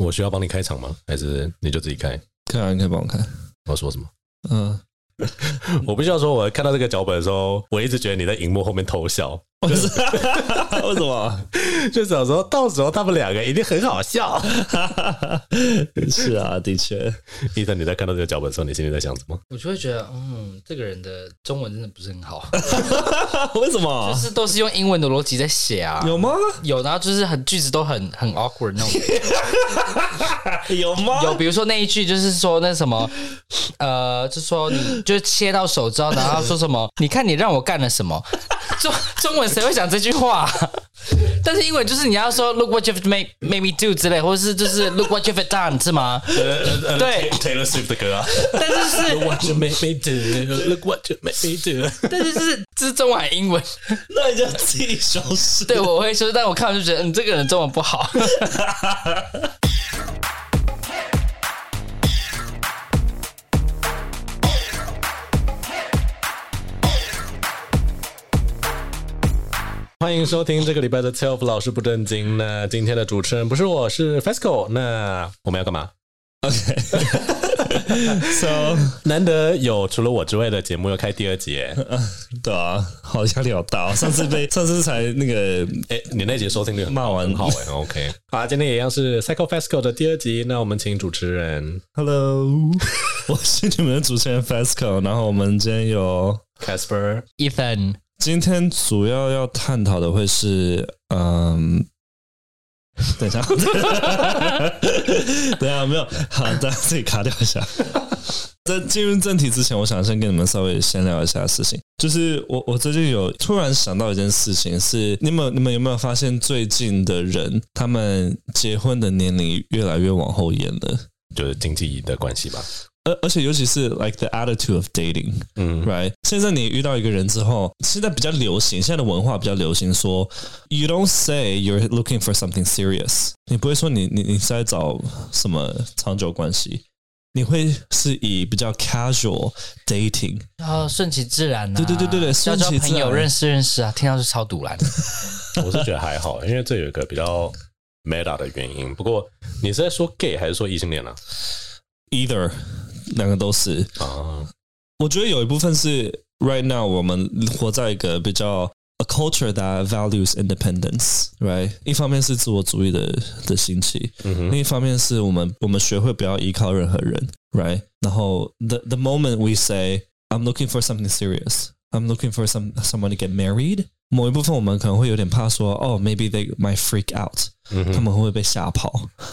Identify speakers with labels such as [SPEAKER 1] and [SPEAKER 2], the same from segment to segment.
[SPEAKER 1] 我需要帮你开场吗？还是你就自己开？
[SPEAKER 2] 可以啊，你可以帮我开。
[SPEAKER 1] 我要说什么？
[SPEAKER 2] 嗯。
[SPEAKER 1] 我不需要说，我看到这个脚本的时候，我一直觉得你在荧幕后面偷笑。
[SPEAKER 2] 为什么？
[SPEAKER 1] 就想说到时候他们两个一定很好笑。
[SPEAKER 2] 是啊，的确。
[SPEAKER 1] 伊森，你在看到这个脚本的时候，你心里在想什么？
[SPEAKER 3] 我就会觉得，嗯，这个人的中文真的不是很好。
[SPEAKER 2] 为什么？
[SPEAKER 3] 就是都是用英文的逻辑在写啊？
[SPEAKER 2] 有吗？
[SPEAKER 3] 有，然后就是很句子都很很 awkward 那种。
[SPEAKER 2] 有吗？
[SPEAKER 3] 有，比如说那一句就是说那什么，呃，就说你就切到手之后，然后说什么？你看你让我干了什么？中中文谁会讲这句话？但是英文就是你要说 Look what you've made made me do 之类，或者是就是 Look what you've done 是吗？对
[SPEAKER 1] ，Taylor Swift 的歌啊。
[SPEAKER 3] 但是是
[SPEAKER 1] Look what you made me do，Look what you made me do。
[SPEAKER 3] 但是是这是中文还英文，
[SPEAKER 2] 那你就自己修饰。
[SPEAKER 3] 对，我会说，但我看完就觉得，嗯，这个人中文不好。
[SPEAKER 1] 欢迎收听这个礼拜的 TILF 老师不正经。那今天的主持人不是我，是 Fesco。那我们要干嘛
[SPEAKER 2] ？OK，So
[SPEAKER 1] 难得有除了我之外的节目要开第二集，
[SPEAKER 2] 对啊，好压力好大。上次被 上次才那个，
[SPEAKER 1] 哎，你那集收听率
[SPEAKER 2] 骂完
[SPEAKER 1] 很好哎，OK。好，今天也一样是 Psycho Fesco 的第二集。那我们请主持人
[SPEAKER 2] ，Hello，我是你们的主持人 Fesco。然后我们今天有
[SPEAKER 1] Casper、
[SPEAKER 3] Ethan。
[SPEAKER 2] 今天主要要探讨的会是，嗯，等一下，等一下，没有，好，大家自己卡掉一下。在进入正题之前，我想先跟你们稍微闲聊一下事情。就是我，我最近有突然想到一件事情，是你们，你们有没有发现最近的人，他们结婚的年龄越来越往后延了？
[SPEAKER 1] 就是经济的关系吧。
[SPEAKER 2] 而而且尤其是 like the attitude of dating，嗯，right？现在你遇到一个人之后，现在比较流行，现在的文化比较流行说，you don't say you're looking for something serious，你不会说你你你是在找什么长久关系，你会是以比较 casual dating，
[SPEAKER 3] 然后顺其自然，啊，
[SPEAKER 2] 对对对对对，顺其自然，
[SPEAKER 3] 朋友认识认识啊，听到是超堵然。
[SPEAKER 1] 我是觉得还好，因为这有一个比较 meta 的原因。不过你是在说 gay 还是说异性恋呢，啊
[SPEAKER 2] ？Either。两个都是啊，我觉得有一部分是 right now 我们活在一个比较 a culture that values independence，right？一方面是自我主义的的兴起，嗯哼，另一方面是我们我们学会不要依靠任何人，right？然后 the the moment we say I'm looking for something serious，I'm looking for some someone to get married，某一部分我们可能会有点怕说，哦，maybe they might freak out，嗯哼，他们会不会被吓跑，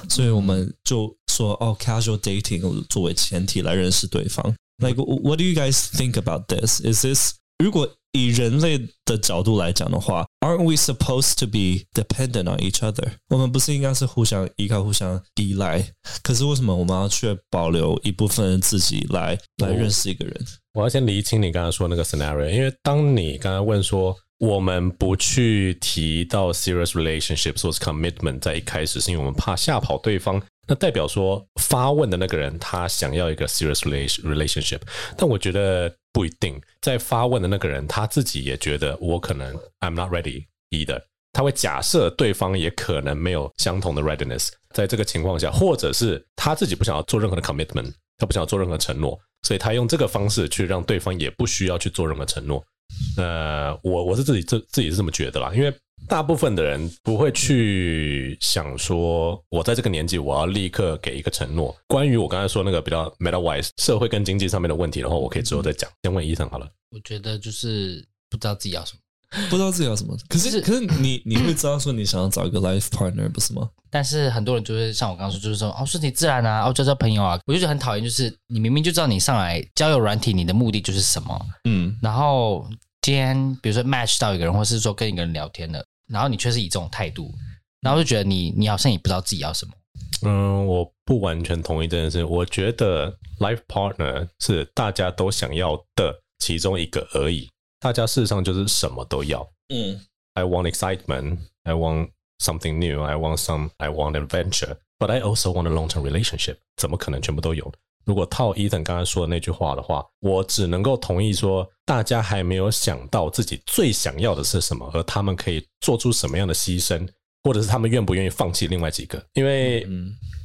[SPEAKER 2] 所以我们就。 说哦，casual dating 作为前提来认识对方。Like, what do you guys think about this? Is this 如果以人类的角度来讲的话，Aren't we supposed to be dependent on each other？我们不是应该是互相依靠、互相依赖？可是为什么我们要去保留一部分自己来来认识一个人？
[SPEAKER 1] 我要先厘清你刚才说那个 scenario，因为当你刚才问说我们不去提到 serious relationships 或是 commitment 在一开始，是因为我们怕吓跑对方。 那代表说发问的那个人他想要一个 serious relationship，但我觉得不一定。在发问的那个人他自己也觉得我可能 I'm not ready either，他会假设对方也可能没有相同的 readiness。在这个情况下，或者是他自己不想要做任何的 commitment，他不想要做任何承诺，所以他用这个方式去让对方也不需要去做任何承诺。呃，我我是自己自自己是这么觉得啦，因为。大部分的人不会去想说，我在这个年纪，我要立刻给一个承诺。关于我刚才说那个比较 meta-wise 社会跟经济上面的问题的话，我可以之后再讲。先问医生好了。
[SPEAKER 3] 我觉得就是不知道自己要什么，
[SPEAKER 2] 不知道自己要什么。可是，可是你你会知道说你想要找一个 life partner 不是吗？
[SPEAKER 3] 但是很多人就会像我刚刚说，就是说哦，顺其自然啊，哦，交交朋友啊。我就觉得很讨厌，就是你明明就知道你上来交友软体，你的目的就是什么，嗯，然后今天比如说 match 到一个人，或是说跟一个人聊天的。然后你却是以这种态度，然后就觉得你你好像也不知道自己要什么。
[SPEAKER 1] 嗯，我不完全同意这件事。我觉得 life partner 是大家都想要的其中一个而已。大家事实上就是什么都要。嗯，I want excitement. I want something new. I want some. I want adventure. But I also want a long-term relationship. 怎么可能全部都有？如果套伊藤刚才说的那句话的话，我只能够同意说，大家还没有想到自己最想要的是什么，而他们可以做出什么样的牺牲，或者是他们愿不愿意放弃另外几个。因为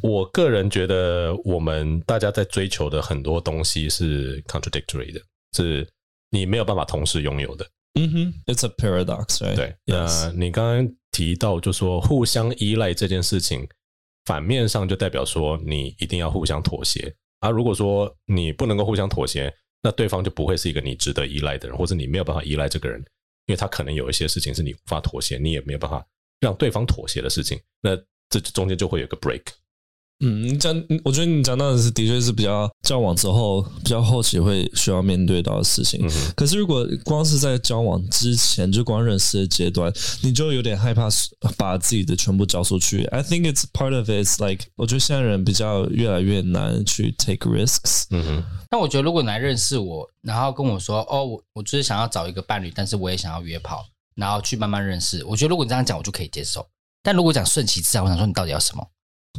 [SPEAKER 1] 我个人觉得，我们大家在追求的很多东西是 contradictory 的，是你没有办法同时拥有的。
[SPEAKER 2] 嗯哼，It's a paradox，right?
[SPEAKER 1] 对。呃、你刚刚提到，就说互相依赖这件事情，反面上就代表说你一定要互相妥协。而、啊、如果说你不能够互相妥协，那对方就不会是一个你值得依赖的人，或者你没有办法依赖这个人，因为他可能有一些事情是你无法妥协，你也没有办法让对方妥协的事情，那这中间就会有个 break。
[SPEAKER 2] 嗯，你讲，我觉得你讲到的是，的确是比较交往之后比较后期会需要面对到的事情。嗯、可是如果光是在交往之前就光认识的阶段，你就有点害怕把自己的全部交出去。I think it's part of it. It's like 我觉得现在人比较越来越难去 take risks。嗯哼。
[SPEAKER 3] 但我觉得如果你来认识我，然后跟我说，哦，我我就是想要找一个伴侣，但是我也想要约炮，然后去慢慢认识。我觉得如果你这样讲，我就可以接受。但如果讲顺其自然，我想说你到底要什么？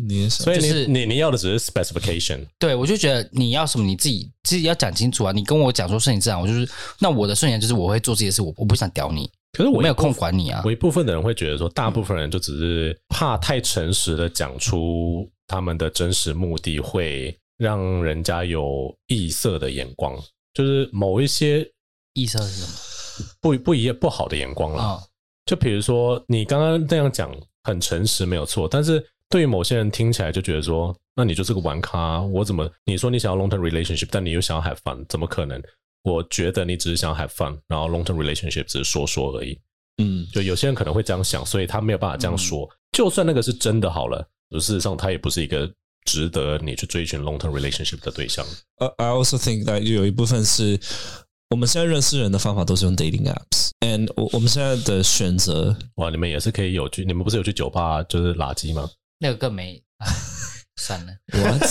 [SPEAKER 2] 你
[SPEAKER 1] 所以你、就是、你你要的只是 specification，
[SPEAKER 3] 对，我就觉得你要什么你自己自己要讲清楚啊！你跟我讲说顺其自然，我就是那我的顺其就是我会做这些事，我我不想屌你，
[SPEAKER 1] 可是我，
[SPEAKER 3] 我没有空管你啊。
[SPEAKER 1] 我一部分的人会觉得说，大部分人就只是怕太诚实的讲出他们的真实目的，会让人家有异色的眼光，就是某一些
[SPEAKER 3] 异色是什么？
[SPEAKER 1] 不不一样不好的眼光了。哦、就比如说你刚刚那样讲很诚实没有错，但是。对于某些人听起来就觉得说，那你就是个玩咖，我怎么你说你想要 long term relationship，但你又想要 have fun，怎么可能？我觉得你只是想要 have fun，然后 long term relationship 只是说说而已。嗯，就有些人可能会这样想，所以他没有办法这样说。嗯、就算那个是真的好了，事实上他也不是一个值得你去追寻 long term relationship 的对象。
[SPEAKER 2] 呃、uh,，I also think that 有一部分是我们现在认识人的方法都是用 dating apps，and 我我们现在的选择，
[SPEAKER 1] 哇，你们也是可以有去，你们不是有去酒吧就是垃圾吗？
[SPEAKER 3] 那个更没，算了。
[SPEAKER 2] What？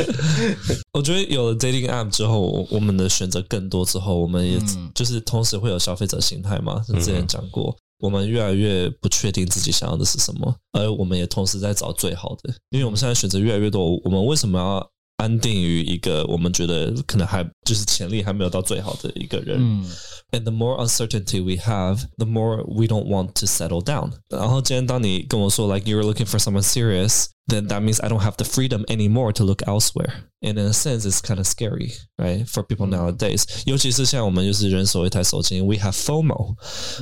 [SPEAKER 2] 我觉得有了 dating app 之后，我们的选择更多之后，我们也就是同时会有消费者心态嘛。之前讲过，我们越来越不确定自己想要的是什么，而我们也同时在找最好的，因为我们现在选择越来越多，我们为什么要？安定于一个我们觉得可能还就是潜力还没有到最好的一个人。嗯，And the more uncertainty we have, the more we don't want to settle down。然后今天当你跟我说 like you're looking for someone serious, then that means I don't have the freedom anymore to look elsewhere. And in a sense, it's kind of scary, right? For people nowadays，尤其是像我们就是人手一台手机，we have FOMO,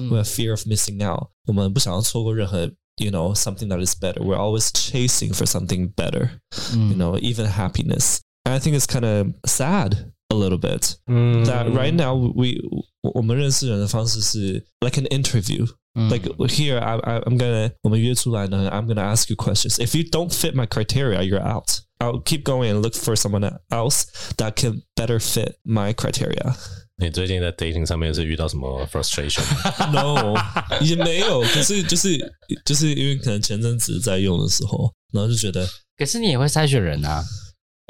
[SPEAKER 2] we have fear of missing out。我们不想要错过任何。 you know, something that is better. We're always chasing for something better, mm. you know, even happiness. And I think it's kind of sad a little bit mm. that right now we, 我们认识人的方式是 like an interview. Mm. Like here, I, I, I'm gonna, 我们约出来呢, I'm gonna ask you questions. If you don't fit my criteria, you're out. I'll keep going and look for someone else that can better fit my criteria.
[SPEAKER 1] 你最近在 dating 上面是遇到什么 frustration？No，
[SPEAKER 2] 也没有。可是就是就是因为可能前阵子在用的时候，然后就觉得，
[SPEAKER 3] 可是你也会筛选人啊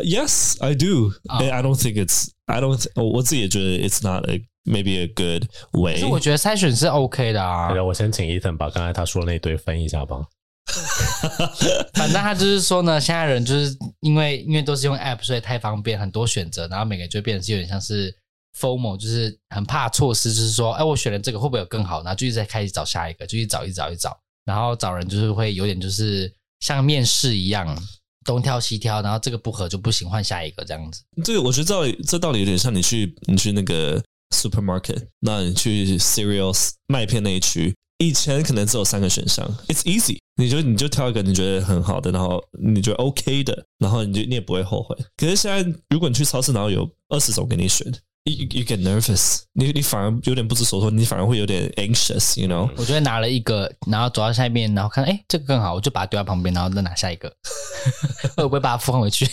[SPEAKER 2] ？Yes, I do.、Oh. I don't think it's. I don't. 我自己也觉得 it's not a maybe a good way. 可
[SPEAKER 3] 是我觉得筛选是 OK 的啊。
[SPEAKER 1] 我先请 Ethan 把刚才他说的那堆翻译一下吧。
[SPEAKER 3] 反正他就是说呢，现在人就是因为因为都是用 app，所以太方便，很多选择，然后每个人就变得是有点像是。FOMO 就是很怕错失，就是说，哎，我选了这个会不会有更好？然后就一直在开始找下一个，就去找，一找，一找，然后找人就是会有点就是像面试一样，东挑西挑，然后这个不合就不行，换下一个这样子。
[SPEAKER 2] 这个我觉得道理，这道理有点像你去你去那个 supermarket，那你去 cereals 麦片那一区，以前可能只有三个选项，it's easy，你就你就挑一个你觉得很好的，然后你觉得 OK 的，然后你就你也不会后悔。可是现在如果你去超市，然后有二十种给你选。You, you get nervous，你你反而有点不知所措，你反而会有点 anxious，you know？
[SPEAKER 3] 我觉得拿了一个，然后走到下面，然后看，哎，这个更好，我就把它丢在旁边，然后再拿下一个，会不会把它放回去？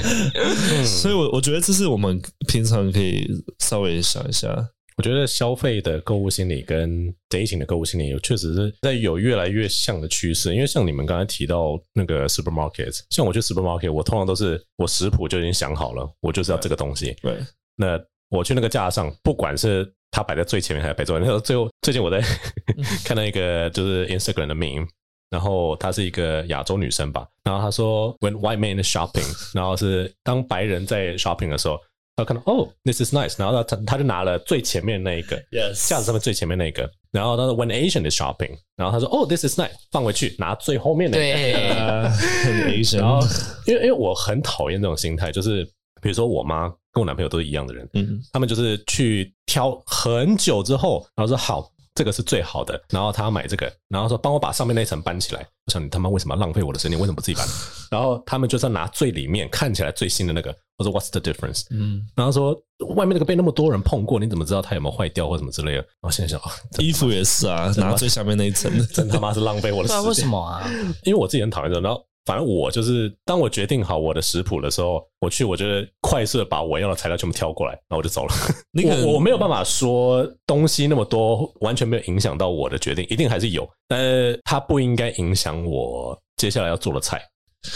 [SPEAKER 2] 所以我，我我觉得这是我们平常可以稍微想一下。
[SPEAKER 1] 我觉得消费的购物心理跟 dating 的购物心理，有确实是在有越来越像的趋势。因为像你们刚才提到那个 supermarket，像我去 supermarket，我通常都是我食谱就已经想好了，我就是要这个东西。
[SPEAKER 2] 对，
[SPEAKER 1] 那。我去那个架上，不管是他摆在最前面还是摆在最后，那时候最后最近我在 看到一个就是 Instagram 的 meme，然后她是一个亚洲女生吧，然后她说 When white man is shopping，然后是当白人在 shopping 的时候，他看到哦，this is nice，然后他他就拿了最前面那一个，yes，架子上面最前面那一个，然后他说 when Asian is shopping，然后他说哦，this is nice，放回去拿最后面那个，对，Asian，然后因为因为我很讨厌这种心态，就是比如说我妈跟我男朋友都是一样的人，嗯，他们就是去挑很久之后，然后说好。这个是最好的，然后他要买这个，然后说帮我把上面那一层搬起来。我想你他妈为什么要浪费我的时间？为什么不自己搬？然后他们就是要拿最里面看起来最新的那个。我说 What's the difference？嗯，然后说外面那个被那么多人碰过，你怎么知道它有没有坏掉或什么之类的？然后现在想，
[SPEAKER 2] 衣服也是啊，拿最下面那一层，
[SPEAKER 1] 真他妈是浪费我的时间。
[SPEAKER 3] 为什么啊？
[SPEAKER 1] 因为我自己很讨厌这种。然后。反正我就是，当我决定好我的食谱的时候，我去，我就是快速的把我要的材料全部挑过来，然后我就走了。那个我我没有办法说东西那么多，完全没有影响到我的决定，一定还是有，但是它不应该影响我接下来要做的菜。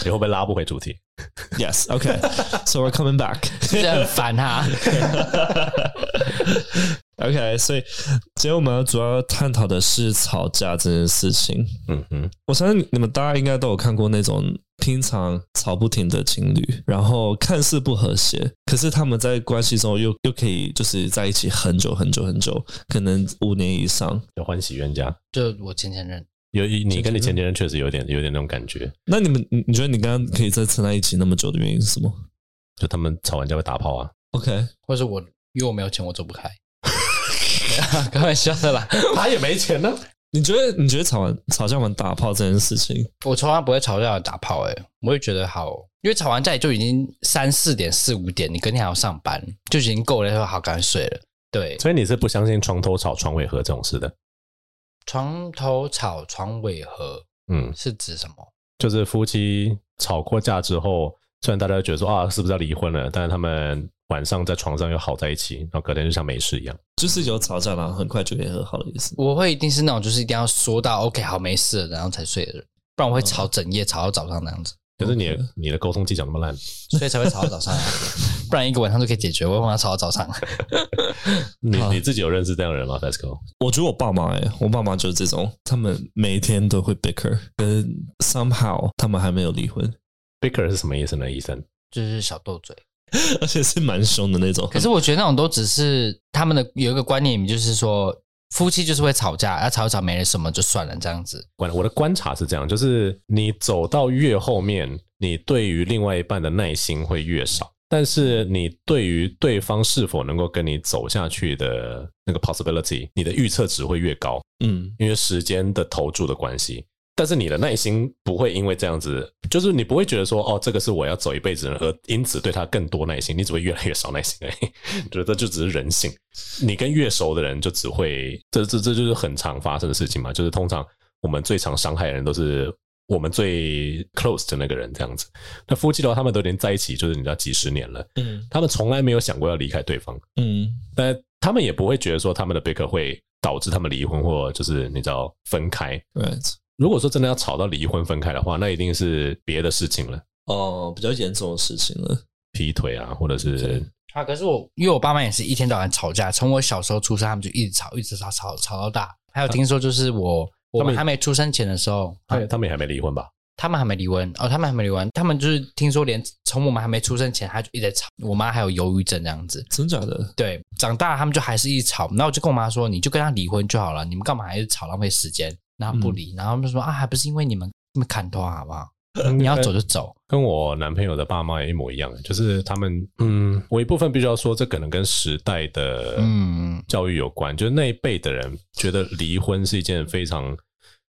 [SPEAKER 1] 你会不会拉不回主题
[SPEAKER 2] ？Yes，OK，So we're coming back，
[SPEAKER 3] 真的很烦哈。
[SPEAKER 2] OK，所以今天我们要主要探讨的是吵架这件事情。嗯嗯，我相信你们大家应该都有看过那种平常吵不停的情侣，然后看似不和谐，可是他们在关系中又又可以就是在一起很久很久很久，可能五年以上，
[SPEAKER 1] 有欢喜冤家。
[SPEAKER 3] 就我前前任，
[SPEAKER 1] 有你跟你前前任确实有点有点那种感觉。
[SPEAKER 2] 那你们你你觉得你刚刚可以再撑在一起那么久的原因是什么？
[SPEAKER 1] 就他们吵完架会打炮啊
[SPEAKER 2] ？OK，
[SPEAKER 3] 或者我因为我没有钱，我走不开。开玩笑的啦，
[SPEAKER 1] 他也没钱呢。
[SPEAKER 2] 你觉得？你觉得吵完吵架完打炮这件事情，
[SPEAKER 3] 我从来不会吵架完打炮。哎，我会觉得好，因为吵完架就已经三四点、四五点，你隔天还要上班，就已经够了，说好赶紧睡了。对，
[SPEAKER 1] 所以你是不相信床头吵床尾和这种事的？
[SPEAKER 3] 床头吵床尾和，嗯，是指什么？
[SPEAKER 1] 就是夫妻吵过架之后，虽然大家都觉得说啊，是不是要离婚了？但是他们。晚上在床上又好在一起，然后隔天就像没事一样，
[SPEAKER 2] 就是有吵架，然后很快就可以和好的意思。
[SPEAKER 3] 我会一定是那种，就是一定要说到 OK 好没事了，然后才睡的人，不然我会吵整夜，吵到早上那样子。
[SPEAKER 1] 可是你的你的沟通技巧那么烂，
[SPEAKER 3] 所以才会吵到早上。不然一个晚上就可以解决，我会让他吵到早上。
[SPEAKER 1] 你你自己有认识这样的人吗？Fasco？
[SPEAKER 2] 我觉得我爸妈哎，我爸妈就是这种，他们每天都会 bicker，跟 somehow 他们还没有离婚。
[SPEAKER 1] bicker 是什么意思呢？医生？
[SPEAKER 3] 就是小斗嘴。
[SPEAKER 2] 而且是蛮凶的那种，
[SPEAKER 3] 可是我觉得那种都只是他们的有一个观念，就是说夫妻就是会吵架，要吵一吵没了什么就算了这样子。
[SPEAKER 1] 我我的观察是这样，就是你走到越后面，你对于另外一半的耐心会越少，但是你对于对方是否能够跟你走下去的那个 possibility，你的预测值会越高。嗯，因为时间的投注的关系。但是你的耐心不会因为这样子，就是你不会觉得说，哦，这个是我要走一辈子的人，而因此对他更多耐心，你只会越来越少耐心而已。觉 得这就只是人性。你跟越熟的人，就只会这这这就是很常发生的事情嘛。就是通常我们最常伤害的人，都是我们最 close 的那个人这样子。那夫妻的话，他们都已经在一起，就是你知道几十年了，嗯，他们从来没有想过要离开对方，嗯，但他们也不会觉得说他们的 bicker 会导致他们离婚，或就是你知道分开，right。如果说真的要吵到离婚分开的话，那一定是别的事情了。
[SPEAKER 2] 哦，比较严重的事情了，
[SPEAKER 1] 劈腿啊，或者是
[SPEAKER 3] 啊。可是我因为我爸妈也是一天到晚吵架，从我小时候出生，他们就一直吵，一直吵，吵吵到大。还有听说就是我、啊、我们还没出生前的时候，
[SPEAKER 1] 他们他们也还没离婚吧？
[SPEAKER 3] 他们还没离婚哦，他们还没离婚。他们就是听说连从我们还没出生前，他就一直吵。我妈还有忧郁症这样子，
[SPEAKER 2] 真假的？
[SPEAKER 3] 对，长大他们就还是一直吵。那我就跟我妈说，你就跟他离婚就好了，你们干嘛还是吵，浪费时间？然后不理，嗯、然后他们就说啊，还不是因为你们你们砍头好不好？你要走就走。
[SPEAKER 1] 跟我男朋友的爸妈也一模一样，就是他们，嗯，我一部分必须要说，这可能跟时代的嗯教育有关，嗯、就是那一辈的人觉得离婚是一件非常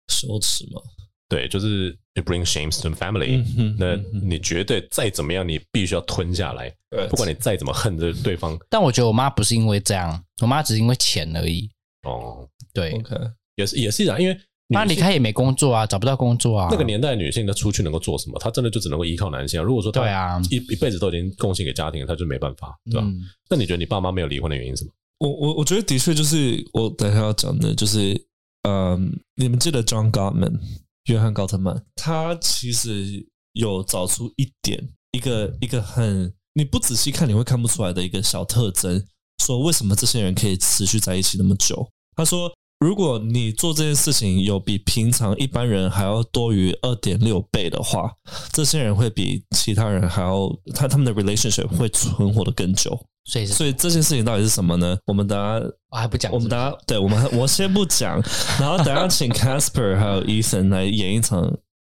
[SPEAKER 2] 羞耻嘛。
[SPEAKER 1] 对，就是 it bring shame to the family、嗯。那你绝对再怎么样，你必须要吞下来，嗯、不管你再怎么恨着对方。
[SPEAKER 3] 但我觉得我妈不是因为这样，我妈只是因为钱而已。
[SPEAKER 1] 哦，
[SPEAKER 3] 对
[SPEAKER 2] ，OK，
[SPEAKER 1] 也是也是这样，因为。
[SPEAKER 3] 他离开也没工作啊，找不到工作啊。
[SPEAKER 1] 那个年代女性她出去能够做什么？她真的就只能够依靠男性啊。如果说她对啊一一辈子都已经贡献给家庭了，她就没办法，对吧？嗯、那你觉得你爸妈没有离婚的原因是什么？
[SPEAKER 2] 我我我觉得的确就是我等下要讲的，就是嗯，你们记得 John Gottman 约翰高特曼，他其实有找出一点一个一个很你不仔细看你会看不出来的一个小特征，说为什么这些人可以持续在一起那么久？他说。如果你做这件事情有比平常一般人还要多于二点六倍的话，这些人会比其他人还要他他们的 relationship 会存活的更久。
[SPEAKER 3] 所以
[SPEAKER 2] 所以这件事情到底是什么呢？我们等下
[SPEAKER 3] 我还不讲，
[SPEAKER 2] 我们等下对，我们我先不讲，然后等下请 Casper 还有 Ethan 来演一场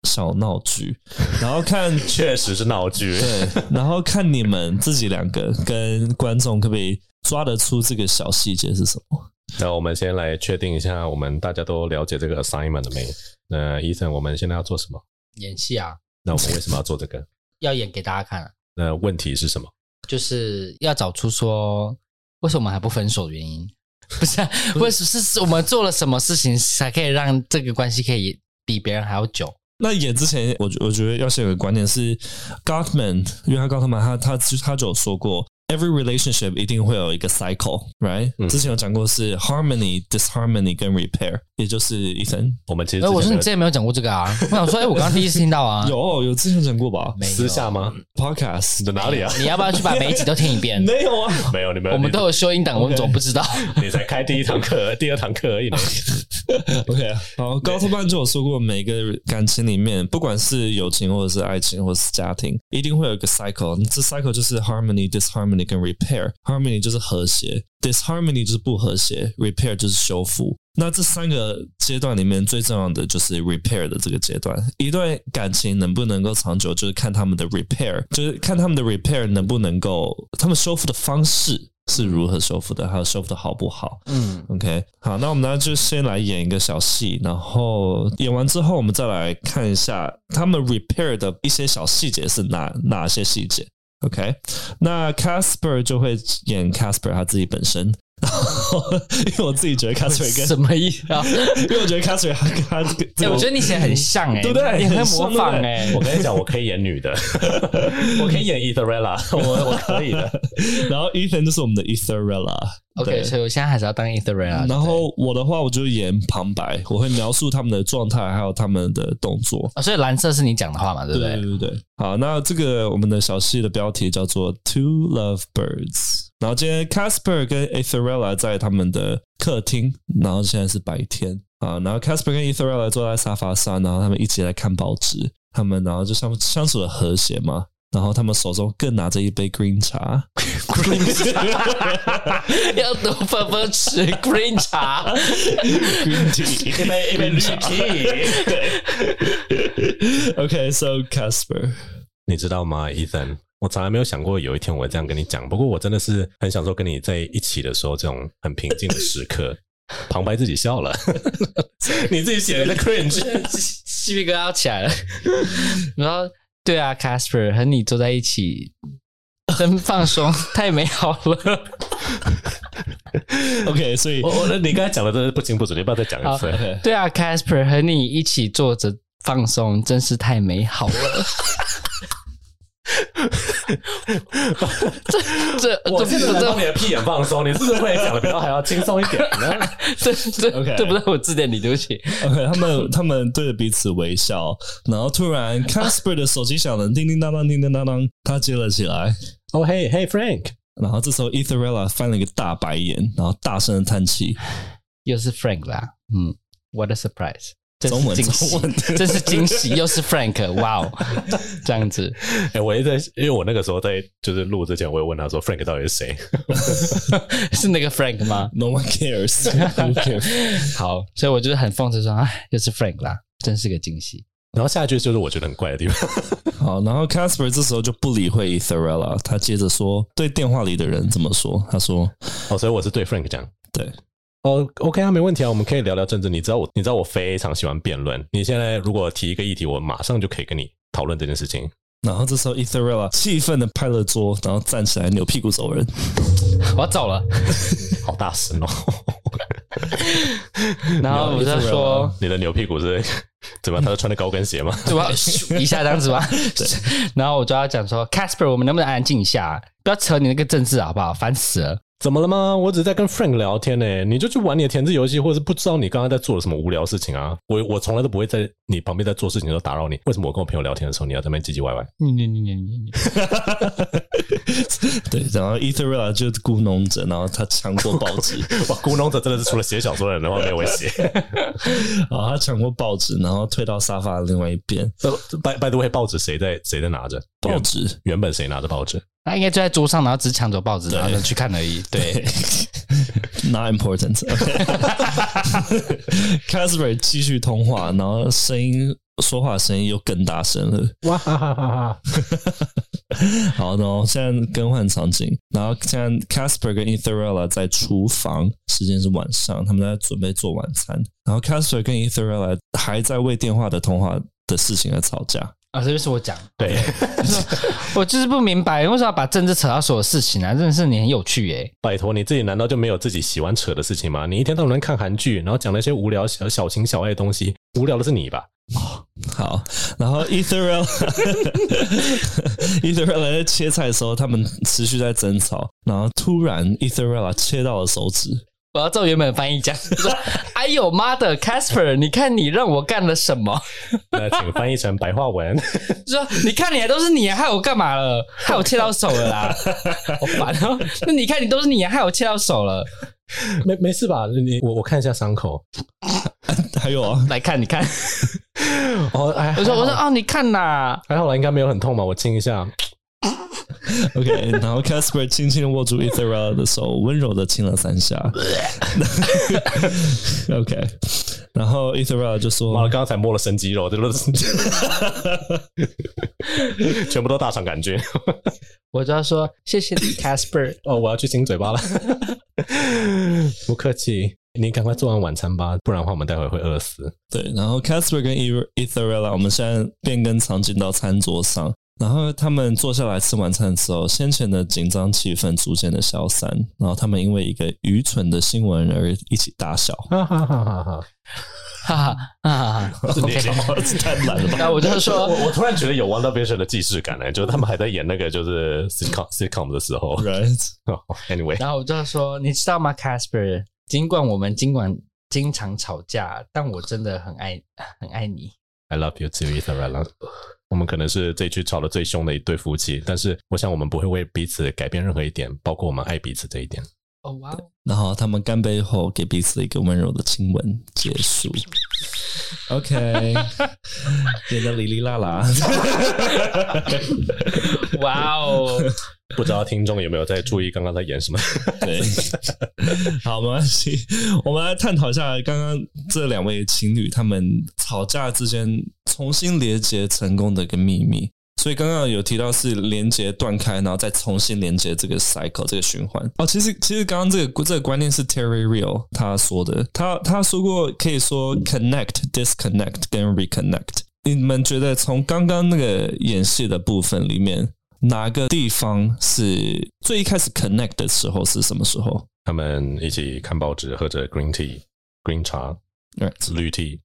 [SPEAKER 2] 小闹剧，然后看
[SPEAKER 1] 确实是闹剧，
[SPEAKER 2] 对，然后看你们自己两个跟观众可不可以抓得出这个小细节是什么？
[SPEAKER 1] 那我们先来确定一下，我们大家都了解这个 assignment 了没？那 Ethan，我们现在要做什么？
[SPEAKER 3] 演戏啊。
[SPEAKER 1] 那我们为什么要做这个？
[SPEAKER 3] 要演给大家看啊。
[SPEAKER 1] 那问题是什么？
[SPEAKER 3] 就是要找出说为什么我们还不分手的原因。不是、啊，为什是是我们做了什么事情才可以让这个关系可以比别人还要久？
[SPEAKER 2] 那演之前，我我觉得要先有个观点是，Gottman，因为他高特曼他他他他就有说过。Every relationship 一定会有一个 cycle，right？、嗯、之前有讲过是 harmony、disharmony 跟 repair，也就是 Ethan。
[SPEAKER 1] 我们其实，
[SPEAKER 3] 哎，我说你之前没有讲过这个啊？我想说，哎，我刚刚第一次听到啊。
[SPEAKER 2] 有有之前讲过吧？
[SPEAKER 1] 私下吗
[SPEAKER 2] ？Podcast
[SPEAKER 1] 在哪里啊？
[SPEAKER 3] 你要不要去把每一集都听一遍？
[SPEAKER 2] 没有啊，
[SPEAKER 1] 没有，你们
[SPEAKER 3] 我们都有修音档，我们总不知道。
[SPEAKER 1] 你才开第一堂课，第二堂课而已。
[SPEAKER 2] OK，好，高特曼就有说过，每个感情里面，不管是友情或者是爱情或者是家庭，一定会有一个 cycle。这 cycle 就是 harmony、disharmony 跟 repair。Harmony 就是和谐，Disharmony 就是不和谐，Repair 就是修复。那这三个阶段里面最重要的就是 Repair 的这个阶段。一段感情能不能够长久，就是看他们的 Repair，就是看他们的 Repair 能不能够，他们修复的方式是如何修复的，还有修复的好不好。嗯，OK，好，那我们呢就先来演一个小戏，然后演完之后，我们再来看一下他们 Repair 的一些小细节是哪哪些细节。OK，那 Casper 就会演 Casper 他自己本身，后因为我自己觉得 Catherine 跟
[SPEAKER 3] 什么意思啊？
[SPEAKER 2] 因为我觉得 Catherine 他跟他，哎，
[SPEAKER 3] 我觉得你写很像哎、欸，对不对？你很模仿哎、欸。
[SPEAKER 1] 我跟你讲，我可以演女的，我可以演 Etherella，我我可以的。
[SPEAKER 2] 然后 Ethan 就是我们的 Etherella。
[SPEAKER 3] OK，所以我现在还是要当 Etherella。
[SPEAKER 2] 然后我的话，我就演旁白，我会描述他们的状态，还有他们的动作。
[SPEAKER 3] 啊，所以蓝色是你讲的话嘛，对不对？
[SPEAKER 2] 对对对。好，那这个我们的小戏的标题叫做 Two Love Birds。然后今天 Casper 跟 Etherella 在他们的客厅，然后现在是白天啊。然后 Casper 跟 Etherella 坐在沙发上，然后他们一起来看报纸。他们然后就相相处的和谐嘛。然后他们手中更拿着一杯 green 茶，green 茶
[SPEAKER 3] 要多分分吃 green 茶
[SPEAKER 2] ，green tea，
[SPEAKER 1] 一杯一杯绿 tea。
[SPEAKER 2] 对，OK，so Casper，
[SPEAKER 1] 你知道吗，Ethan？我从来没有想过有一天我会这样跟你讲。不过我真的是很享受跟你在一起的时候，这种很平静的时刻。旁白自己笑了，你自己写的 cringe，
[SPEAKER 3] 鸡皮疙瘩起来了，然后。对啊，Casper 和你坐在一起，真放松，太美好了。
[SPEAKER 2] OK，所以
[SPEAKER 1] 我我你刚才讲的真是不清不楚，你不要再讲一次。
[SPEAKER 3] 对啊，Casper 和你一起坐着放松，真是太美好了。这这
[SPEAKER 1] 我现在帮你的屁眼放松，你是不是会讲的比较还要轻松一点 呢？
[SPEAKER 3] 这这 OK，这不是我字典里，对不起。
[SPEAKER 2] OK，他们他们对着彼此微笑，然后突然 Casper 的手机响了，叮叮当当，叮叮当当，他接了起来。
[SPEAKER 1] Oh hey hey Frank，
[SPEAKER 2] 然后这时候 Etherella 翻了一个大白眼，然后大声的叹气，
[SPEAKER 3] 又是 Frank 啦。嗯，What a surprise！
[SPEAKER 2] 中文，
[SPEAKER 3] 中文，这是惊喜，又是 Frank，哇哦，这样子。
[SPEAKER 1] 哎，我一直在，因为我那个时候在就是录之前，我也问他说，Frank 到底是谁？
[SPEAKER 3] 是那个 Frank 吗
[SPEAKER 2] ？No one cares。
[SPEAKER 3] 好，所以我就是很讽刺说，哎，又是 Frank 啦，真是个惊喜。
[SPEAKER 1] 然后下一句就是我觉得很怪的地方。
[SPEAKER 2] 好，然后 Casper 这时候就不理会 Etherella，他接着说，对电话里的人怎么说？他说，
[SPEAKER 1] 哦，所以我是对 Frank 讲，
[SPEAKER 2] 对。
[SPEAKER 1] 哦，OK 啊，没问题啊，我们可以聊聊政治。你知道我，你知道我非常喜欢辩论。你现在如果提一个议题，我马上就可以跟你讨论这件事情。
[SPEAKER 2] 然后这时候，Etherella 气愤的拍了桌，然后站起来扭屁股走人。
[SPEAKER 3] 我要走了，
[SPEAKER 1] 好大声哦！
[SPEAKER 3] 然后我在说，
[SPEAKER 1] 你的扭屁股是怎么？他都穿的高跟鞋吗？
[SPEAKER 3] 对吧？一下这样子吧。对。然后我就要讲说，Casper，我们能不能安静一下？不要扯你那个政治好不好？烦死了。
[SPEAKER 1] 怎么了吗？我只是在跟 Frank 聊天呢、欸，你就去玩你的填字游戏，或者是不知道你刚刚在做了什么无聊事情啊？我我从来都不会在你旁边在做事情的时候打扰你。为什么我跟我朋友聊天的时候，你要在那边唧唧歪歪？你你你你你，
[SPEAKER 2] 对，然后 Etherella 就是咕哝着，然后他抢过报纸。
[SPEAKER 1] 哇，咕哝着真的是除了写小说的人的话没有会写。
[SPEAKER 2] 啊，他抢过报纸，然后退到沙发的另外一边。
[SPEAKER 1] By by the way，报纸谁在谁在拿着？
[SPEAKER 2] 报纸
[SPEAKER 1] 原本谁拿着报纸？
[SPEAKER 3] 他应该就在桌上，然后只抢走报纸，然后去看而已。对
[SPEAKER 2] ，Not important。Casper 继续通话，然后声音说话声音又更大声了。哇哈哈哈哈！好的，现在更换场景，然后现在 Casper 跟 Etherella 在厨房，时间是晚上，他们在准备做晚餐。然后 Casper 跟 Etherella 还在为电话的通话的事情而吵架。
[SPEAKER 3] 啊，这就是我讲，
[SPEAKER 1] 对，
[SPEAKER 3] 我就是不明白为什么要把政治扯到所有事情啊？真的是你很有趣耶！
[SPEAKER 1] 拜托，你自己难道就没有自己喜欢扯的事情吗？你一天到晚看韩剧，然后讲那些无聊小小情小爱的东西，无聊的是你吧？
[SPEAKER 2] 哦，好，然后 Etherella Etherella 在切菜的时候，他们持续在争吵，然后突然 Etherella 切到了手指。
[SPEAKER 3] 我要照原本的翻译讲，说：“哎呦妈的，Casper，你看你让我干了什么？”
[SPEAKER 1] 那请翻译成白话文，
[SPEAKER 3] 说：“你看你还都是你，害我干嘛了？害我切到手了啦，好烦哦！那你看你都是你，害我切到手了，
[SPEAKER 1] 没没事吧？你我我看一下伤口，
[SPEAKER 2] 还有啊，
[SPEAKER 3] 来看你看，
[SPEAKER 1] 哦，哎，
[SPEAKER 3] 我说我说哦，你看呐，
[SPEAKER 1] 还好啦，应该没有很痛吧？我亲一下。”
[SPEAKER 2] OK，然后 Casper 轻轻的握住 Etherella 的手，温柔的亲了三下。OK，然后 Etherella 就说：“
[SPEAKER 1] 妈的，刚刚才摸了生肌肉，这都是全部都大肠杆菌。”
[SPEAKER 3] 我就要说谢谢你，Casper。
[SPEAKER 1] 哦，我要去亲嘴巴了。不客气，你赶快做完晚餐吧，不然的话我们待会会饿死。
[SPEAKER 2] 对，然后 Casper 跟 Etherella，我们现在变更场景到餐桌上。然后他们坐下来吃晚餐的时候，先前的紧张气氛逐渐的消散。然后他们因为一个愚蠢的新闻而一起大笑。哈哈哈哈哈。
[SPEAKER 3] 哈哈啊！
[SPEAKER 2] 太懒了吧？
[SPEAKER 3] 那我就说，
[SPEAKER 1] 我我突然觉得有 Wonder Vision 的既视感呢、就是他们还在演那个就是 sitcom sitcom 的时候。
[SPEAKER 2] Right.
[SPEAKER 3] Anyway，然后我就说，你知道吗，Casper？尽管我们尽管经常吵架，但我真的很爱很爱你。
[SPEAKER 1] I love you too, Ethan. I love. 我们可能是这一区吵得最凶的一对夫妻，但是我想我们不会为彼此改变任何一点，包括我们爱彼此这一点。
[SPEAKER 3] 哦哇！
[SPEAKER 2] 然后他们干杯后，给彼此一个温柔的亲吻，结束。OK，变得哩哩啦啦。
[SPEAKER 3] 哇哦！
[SPEAKER 1] 不知道听众有没有在注意刚刚在演什么？
[SPEAKER 2] 对，好，没关系。我们来探讨一下刚刚这两位情侣他们吵架之间重新连接成功的一个秘密。所以刚刚有提到是连接断开，然后再重新连接这个 cycle 这个循环。哦，其实其实刚刚这个这个观念是 Terry Real 他说的，他他说过可以说 connect、disconnect 跟 reconnect。你们觉得从刚刚那个演戏的部分里面，哪个地方是最一开始 connect 的时候是什么时候？
[SPEAKER 1] 他们一起看报纸，喝着 green tea，green 茶
[SPEAKER 2] ，right，
[SPEAKER 1] 绿 tea，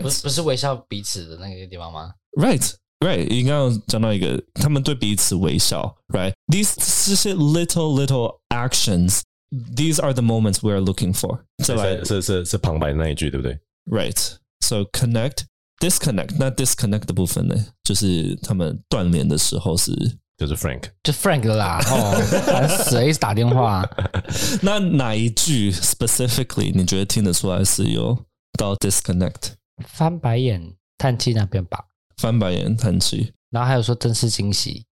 [SPEAKER 3] 不是不是微笑彼此的那个地方吗
[SPEAKER 2] ？Right。Right，你刚刚讲到一个，他们对彼此微笑。Right，these 这些 little little actions，these are the moments we are looking for。
[SPEAKER 1] 再来是是是旁白的那一句，对不对？
[SPEAKER 2] Right，so connect disconnect，那 disconnect 的部分呢，就是他们断联的时候是，
[SPEAKER 1] 就是 Frank，
[SPEAKER 3] 就 Frank 啦。哦，烦死了，一直打电话。
[SPEAKER 2] 那哪一句 specifically 你觉得听得出来是有到 disconnect？
[SPEAKER 3] 翻白眼、叹气那边吧。
[SPEAKER 2] 翻白眼、叹气，
[SPEAKER 3] 然后还有说真是惊喜，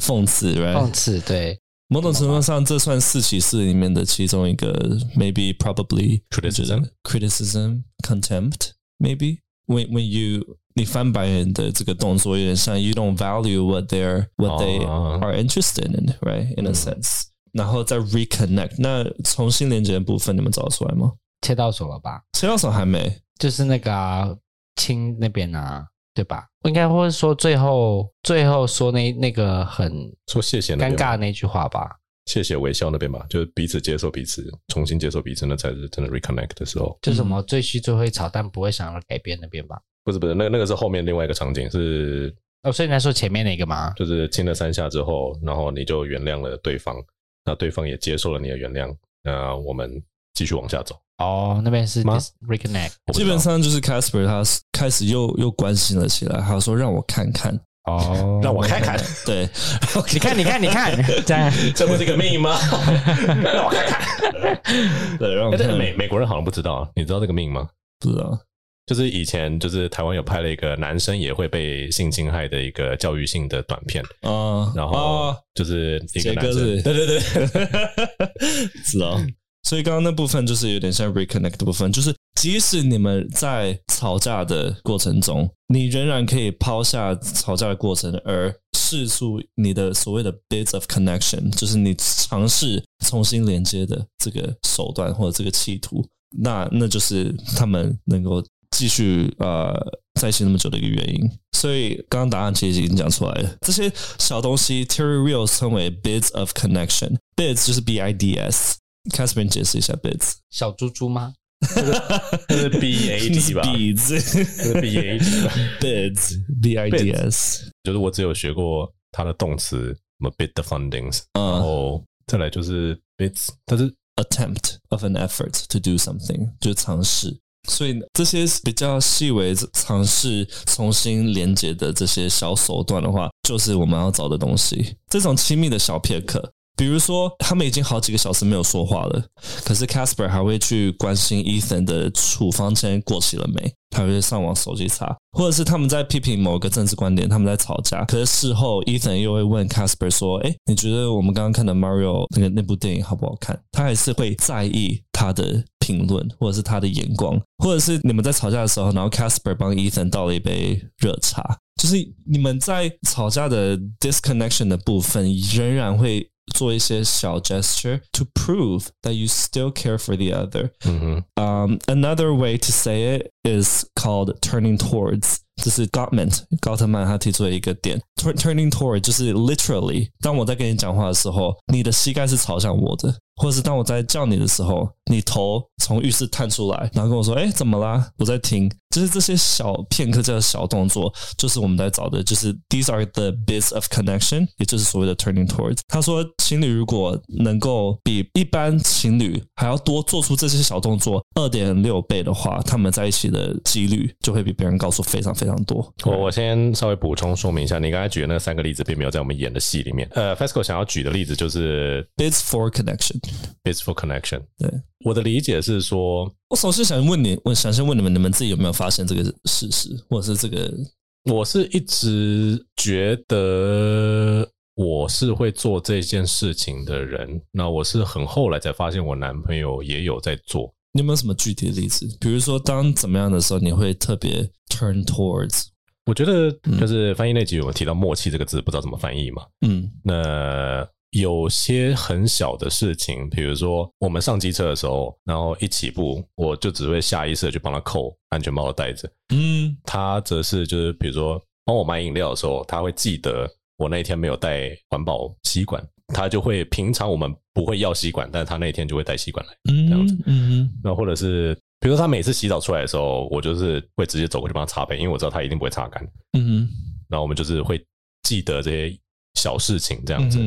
[SPEAKER 2] 讽刺，right？
[SPEAKER 3] 讽刺，对，
[SPEAKER 2] 某种程度上，这算四骑士里面的其中一个，maybe probably
[SPEAKER 1] criticism,
[SPEAKER 2] criticism, contempt, maybe when when you 你翻白眼的这个动作有点像 you don't value what they're what they are interested in, right? In a sense，然后再 reconnect，那重新连接的部分你们找得出来吗？
[SPEAKER 3] 切到手了吧？
[SPEAKER 2] 切到手还没，
[SPEAKER 3] 就是那个亲那边啊。对吧？应该会说最后最后说那那个很
[SPEAKER 1] 说谢谢
[SPEAKER 3] 尴尬的那句话吧？
[SPEAKER 1] 谢谢微笑那边吧，就是彼此接受彼此，重新接受彼此，那才是真的 reconnect 的时候。
[SPEAKER 3] 就什么最虚最会吵，但不会想要改变那边吧？
[SPEAKER 1] 不是不是，那那个是后面另外一个场景是
[SPEAKER 3] 哦，所以你在说前面那个吗？
[SPEAKER 1] 就是亲了三下之后，然后你就原谅了对方，那对方也接受了你的原谅，那我们继续往下走。
[SPEAKER 3] 哦，那边是 reconnect，
[SPEAKER 2] 基本上就是 Casper 他开始又又关心了起来，他说让我看看，
[SPEAKER 1] 哦，让我看看，
[SPEAKER 2] 对，
[SPEAKER 3] 你看你看你看，这样。
[SPEAKER 1] 这不是个命吗？让我看看，对，让我看。美美国人好像不知道，你知道这个命吗？
[SPEAKER 2] 不知道。
[SPEAKER 1] 就是以前就是台湾有拍了一个男生也会被性侵害的一个教育性的短片啊，然后就是一个男生，对对对，
[SPEAKER 2] 是啊。所以刚刚那部分就是有点像 reconnect 的部分，就是即使你们在吵架的过程中，你仍然可以抛下吵架的过程，而试出你的所谓的 bits of connection，就是你尝试重新连接的这个手段或者这个企图，那那就是他们能够继续呃在一起那么久的一个原因。所以刚刚答案其实已经讲出来了，这些小东西 Terry Real 称为 bits of connection，bits 就是 B I D S。Casper 解释一下 bits
[SPEAKER 3] 小猪猪吗？
[SPEAKER 1] 这是 B A D 吧？Beads，B A D 吧
[SPEAKER 2] ？Bids，B I D S，
[SPEAKER 1] 就是我只有学过它的动词，什么 bid the fundings，然后再来就是 bids，它是
[SPEAKER 2] attempt of an effort to do something，就是尝试。所以这些比较细微尝试重新连接的这些小手段的话，就是我们要找的东西。这种亲密的小片刻。比如说，他们已经好几个小时没有说话了，可是 Casper 还会去关心 Ethan 的处方签过期了没，他会上网手机查，或者是他们在批评某个政治观点，他们在吵架，可是事后 Ethan 又会问 Casper 说：“哎，你觉得我们刚刚看的 Mario 那个那部电影好不好看？”他还是会在意他的评论，或者是他的眼光，或者是你们在吵架的时候，然后 Casper 帮 Ethan 倒了一杯热茶，就是你们在吵架的 disconnection 的部分仍然会。做一些小 gesture to prove that you still care for the other. Mm-hmm. Um, another way to say it is called turning towards. 这是 Gottman 高特曼他提出的一个点，turning toward 就是 literally，当我在跟你讲话的时候，你的膝盖是朝向我的。 或者是当我在叫你的时候，你头从浴室探出来，然后跟我说：“哎，怎么啦？”我在听。就是这些小片刻，这个小动作，就是我们在找的，就是 these are the bits of connection，也就是所谓的 turning towards。他说，情侣如果能够比一般情侣还要多做出这些小动作二点六倍的话，他们在一起的几率就会比别人高出非常非常多。
[SPEAKER 1] 我我先稍微补充说明一下，你刚才举的那三个例子并没有在我们演的戏里面。呃，Fesco 想要举的例子就是
[SPEAKER 2] bits for connection。
[SPEAKER 1] Peaceful connection。对，我的理解是说，
[SPEAKER 2] 我首先想问你，我想先问你们，你们自己有没有发现这个事实，或者是这个？
[SPEAKER 1] 我是一直觉得我是会做这件事情的人，那我是很后来才发现，我男朋友也有在做。
[SPEAKER 2] 你有没有什么具体的例子？比如说，当怎么样的时候，你会特别 turn towards？
[SPEAKER 1] 我觉得就是翻译那集有提到“默契”这个字，不知道怎么翻译嘛？嗯，那。有些很小的事情，比如说我们上机车的时候，然后一起步，我就只会下意识的去帮他扣安全帽的带子。嗯，他则是就是比如说帮我买饮料的时候，他会记得我那一天没有带环保吸管，他就会平常我们不会要吸管，但是他那一天就会带吸管来，这样子。嗯，那或者是比如说他每次洗澡出来的时候，我就是会直接走过去帮他擦背，因为我知道他一定不会擦干。嗯，然后我们就是会记得这些小事情，这样子。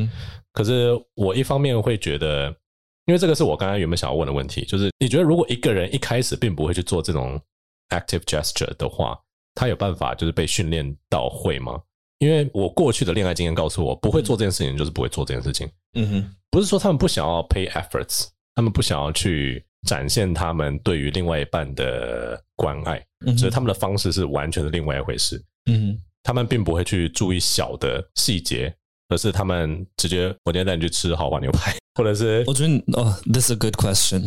[SPEAKER 1] 可是我一方面会觉得，因为这个是我刚刚原本想要问的问题，就是你觉得如果一个人一开始并不会去做这种 active gesture 的话，他有办法就是被训练到会吗？因为我过去的恋爱经验告诉我，不会做这件事情就是不会做这件事情。嗯哼，不是说他们不想要 pay efforts，他们不想要去展现他们对于另外一半的关爱，所以他们的方式是完全是另外一回事。嗯哼，他们并不会去注意小的细节。可是他们直接，我今天带你去吃豪华牛排，或者是
[SPEAKER 2] 我觉得哦，This is a good question，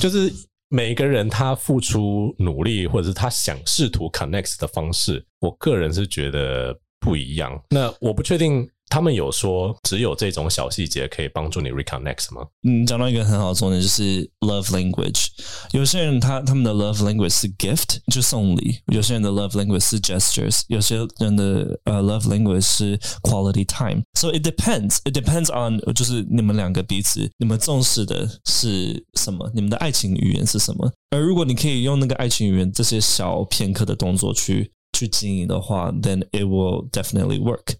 [SPEAKER 1] 就是每一个人他付出努力，或者是他想试图 connect 的方式，我个人是觉得不一样。那我不确定。他们有说只有这种小细节可以帮助你 reconnect 吗？
[SPEAKER 2] 嗯，讲到一个很好的重点，就是 love language。有些人他他们的 love language 是 gift，就送礼；有些人的 love language 是 gestures；有些人的呃、uh, love language 是 quality time。So it depends. It depends on 就是你们两个彼此，你们重视的是什么？你们的爱情语言是什么？而如果你可以用那个爱情语言这些小片刻的动作去去经营的话，then it will definitely work。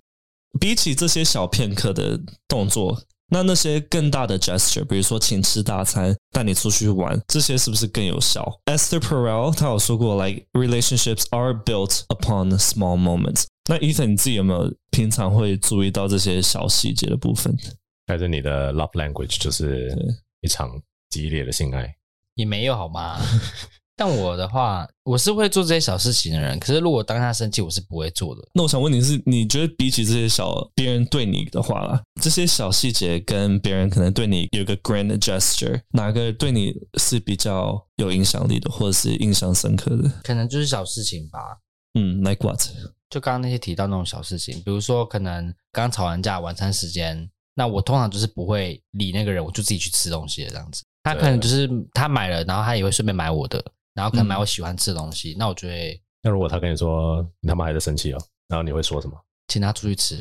[SPEAKER 2] 比起这些小片刻的动作，那那些更大的 gesture，比如说请吃大餐、带你出去玩，这些是不是更有效？Esther Perel 他有说过，like relationships are built upon small moments。那 Ethan 你自己有没有平常会注意到这些小细节的部分？
[SPEAKER 1] 还是你的 love language 就是一场激烈的性爱？
[SPEAKER 3] 也没有好吗？但我的话，我是会做这些小事情的人。可是如果当下生气，我是不会做的。
[SPEAKER 2] 那我想问你是，你觉得比起这些小别人对你的话啦，这些小细节跟别人可能对你有个 grand gesture，哪个对你是比较有影响力的，或者是印象深刻的？
[SPEAKER 3] 可能就是小事情吧。
[SPEAKER 2] 嗯，like what？
[SPEAKER 3] 就刚刚那些提到那种小事情，比如说可能刚吵完架，晚餐时间，那我通常就是不会理那个人，我就自己去吃东西的这样子。他可能就是他买了，然后他也会顺便买我的。然后可能买我喜欢吃的东西，嗯、那我就会。
[SPEAKER 1] 那如果他跟你说你他妈还在生气哦，然后你会说什么？
[SPEAKER 3] 请他出去吃。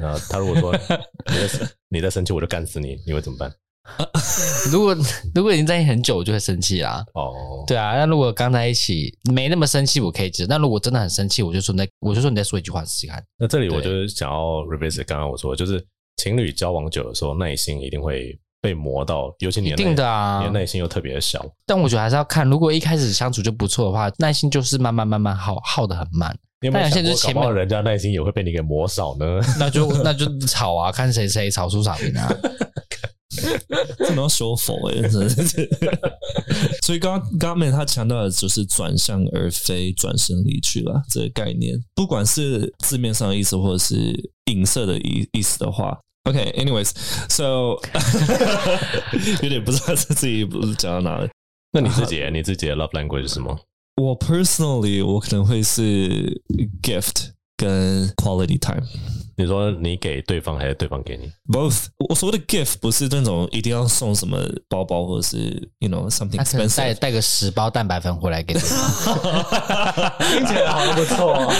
[SPEAKER 1] 那他如果说 你在你在生气，我就干死你，你会怎么办？
[SPEAKER 3] 如果 如果已经在一起很久，我就会生气啦。哦，对啊。那如果刚在一起没那么生气，我可以接受。那如果真的很生气，我就说那我就说你再说一句话试试看。
[SPEAKER 1] 那这里我就是想要 revisit 刚刚我说的，就是情侣交往久的时候，耐心一定会。被磨到，尤其你的，一定的啊，你的耐心又特别小。
[SPEAKER 3] 但我觉得还是要看，如果一开始相处就不错的话，耐心就是慢慢慢慢耗，耗得很慢。
[SPEAKER 1] 有没有想过，搞不好人家耐心也会被你给磨少呢？
[SPEAKER 3] 那就那就吵啊，看谁谁吵出啥名啊！
[SPEAKER 2] 这么要说否哎？所以刚刚刚妹他强调的就是转向而非转身离去了这个概念，不管是字面上的意思，或者是影射的意意思的话。OK，anyways，so、okay, 有点不知道自己不是讲到哪里。
[SPEAKER 1] 那你自己，你自己的 love language 是什么？
[SPEAKER 2] 我 personally，我可能会是 gift 跟 quality time。
[SPEAKER 1] 你说你给对方还是对方给你
[SPEAKER 2] ？Both。我所谓的 gift 不是那种一定要送什么包包或者是 you know something expensive，
[SPEAKER 3] 带带个十包蛋白粉回来给你。
[SPEAKER 1] 听起来好像不错。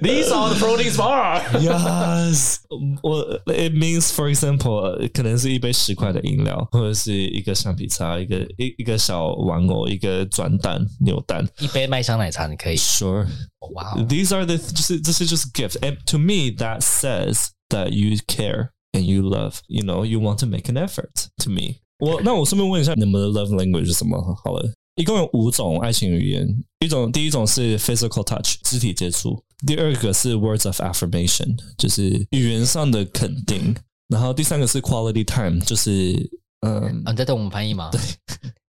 [SPEAKER 1] These are the protein bar.
[SPEAKER 2] Yes，我 it means for example，可能是一杯十块的饮料，或者是一个橡皮擦，一个一一个小玩偶，一个转蛋扭蛋，
[SPEAKER 3] 一杯麦香奶茶，你可以。
[SPEAKER 2] Sure。
[SPEAKER 3] Wow.
[SPEAKER 2] These are the 就是这些就是 gift and to me that says that you care and you love you know you want to make an effort to me 我那我顺便问一下你们的 love language 是什么好了一共有五种爱情语言一种第一种是 physical touch 肢体接触第二个是 words of affirmation 就是语言上的肯定然后第三个是 quality time 就是嗯
[SPEAKER 3] 你在等我们翻译吗对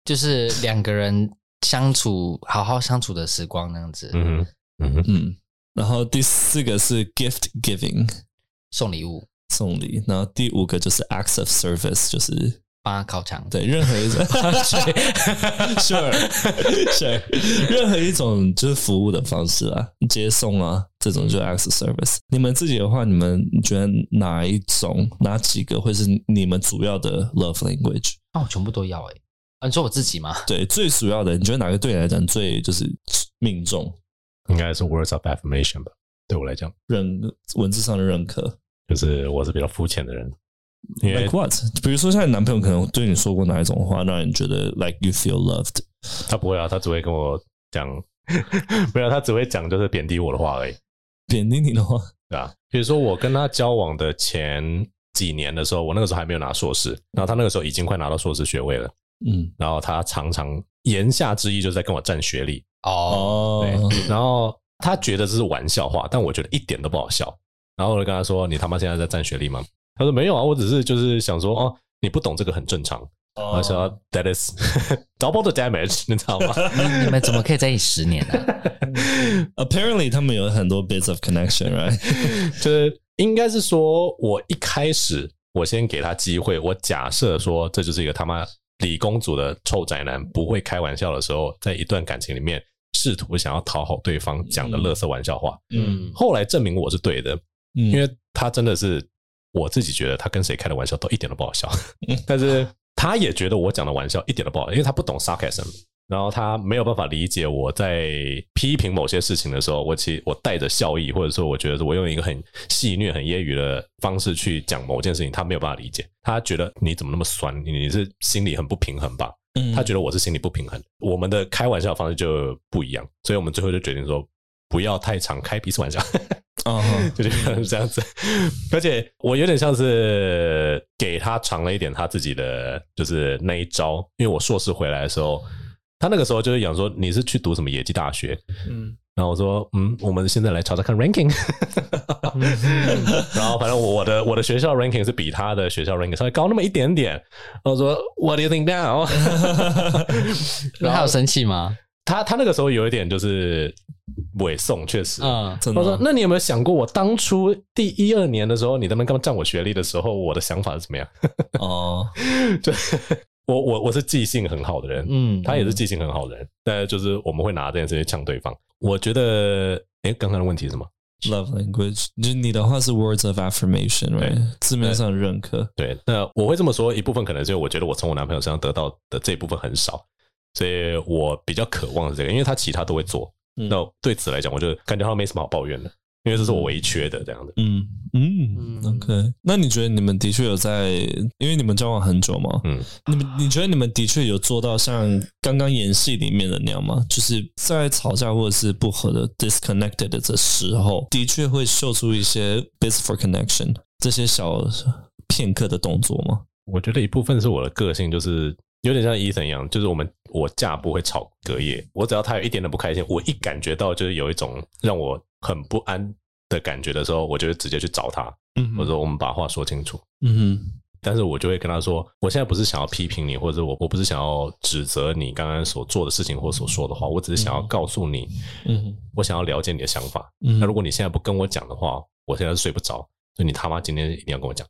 [SPEAKER 3] 就是两个人相处好好相处的时光那样子嗯
[SPEAKER 2] 嗯嗯， 然后第四个是 gift giving，
[SPEAKER 3] 送礼物，
[SPEAKER 2] 送礼。然后第五个就是 acts of service，就是
[SPEAKER 3] 帮他烤肠。
[SPEAKER 2] 对，任何一种，sure sure，任何一种就是服务的方式啊，接送啊，这种就是 acts of service。你们自己的话，你们觉得哪一种、哪几个会是你们主要的 love language？
[SPEAKER 3] 哦，全部都要哎、欸。啊，你说我自己吗？
[SPEAKER 2] 对，最主要的，你觉得哪个对你来讲最就是命中？
[SPEAKER 1] 应该是 words of affirmation 吧，对我来讲，
[SPEAKER 2] 认文字上的认可，
[SPEAKER 1] 就是我是比较肤浅的人。
[SPEAKER 2] Like what？比如说，像你男朋友可能对你说过哪一种话，让你觉得 like you feel loved？
[SPEAKER 1] 他不会啊，他只会跟我讲，没有，他只会讲就是贬低我的话而已。
[SPEAKER 2] 贬低你的话，
[SPEAKER 1] 对啊。比如说我跟他交往的前几年的时候，我那个时候还没有拿硕士，然后他那个时候已经快拿到硕士学位了，嗯，然后他常常言下之意就是在跟我占学历。哦，对，然后他觉得这是玩笑话，但我觉得一点都不好笑。然后我就跟他说：“你他妈现在在占学历吗？”他说：“没有啊，我只是就是想说，哦，你不懂这个很正常。”我说：“That is double the damage，你知道吗？
[SPEAKER 3] 你们怎么可以在一起十年呢？
[SPEAKER 2] Apparently，他们有很多 bits of connection，right？
[SPEAKER 1] 就是应该是说，我一开始我先给他机会，我假设说这就是一个他妈。理工组的臭宅男不会开玩笑的时候，在一段感情里面试图想要讨好对方讲的乐色玩笑话。嗯，后来证明我是对的，嗯，因为他真的是我自己觉得他跟谁开的玩笑都一点都不好笑，但是他也觉得我讲的玩笑一点都不好，因为他不懂 sarcasm。然后他没有办法理解我在批评某些事情的时候，我其实我带着笑意，或者说我觉得我用一个很戏谑、很揶揄的方式去讲某件事情，他没有办法理解。他觉得你怎么那么酸？你你是心里很不平衡吧？嗯，他觉得我是心里不平衡。我们的开玩笑方式就不一样，所以我们最后就决定说不要太常开彼此玩笑。哦，就这样这样子。而且我有点像是给他尝了一点他自己的就是那一招，因为我硕士回来的时候。他那个时候就是讲说，你是去读什么野鸡大学？嗯，然后我说，嗯，我们现在来查查看 ranking。然后反正我的我的学校 ranking 是比他的学校 ranking 稍微高那么一点点。我说，What do you think now？
[SPEAKER 3] 然后他有生气吗？
[SPEAKER 1] 他他那个时候有一点就是委送，确实。
[SPEAKER 2] 嗯，真的。
[SPEAKER 1] 我说，那你有没有想过，我当初第一二年的时候，你在那边干嘛占我学历的时候，我的想法是怎么样？哦，就我我我是记性很好的人，嗯，他也是记性很好的人，但就是我们会拿这件事情呛对方。我觉得，哎，刚刚的问题是什么
[SPEAKER 2] ？Love language，就你的话是 words of affirmation，right？字面上认可。
[SPEAKER 1] 对，那我会这么说，一部分可能是因为我觉得我从我男朋友身上得到的这一部分很少，所以我比较渴望这个，因为他其他都会做。嗯、那对此来讲，我就感觉他没什么好抱怨的。因为这是我唯一缺的这样的。
[SPEAKER 2] 嗯嗯，OK。那你觉得你们的确有在，因为你们交往很久嘛？嗯，你们你觉得你们的确有做到像刚刚演戏里面的那样吗？就是在吵架或者是不和的 disconnected 的时候，的确会秀出一些 base for connection 这些小片刻的动作吗？
[SPEAKER 1] 我觉得一部分是我的个性，就是有点像 Ethan 一样，就是我们我架不会吵隔夜，我只要他有一点点不开心，我一感觉到就是有一种让我。很不安的感觉的时候，我就会直接去找他，嗯哼，或者说我们把话说清楚，嗯哼。但是我就会跟他说，我现在不是想要批评你，或者我我不是想要指责你刚刚所做的事情或所说的话，我只是想要告诉你，嗯，我想要了解你的想法。嗯，那如果你现在不跟我讲的话，我现在是睡不着，所以你他妈今天一定要跟我讲。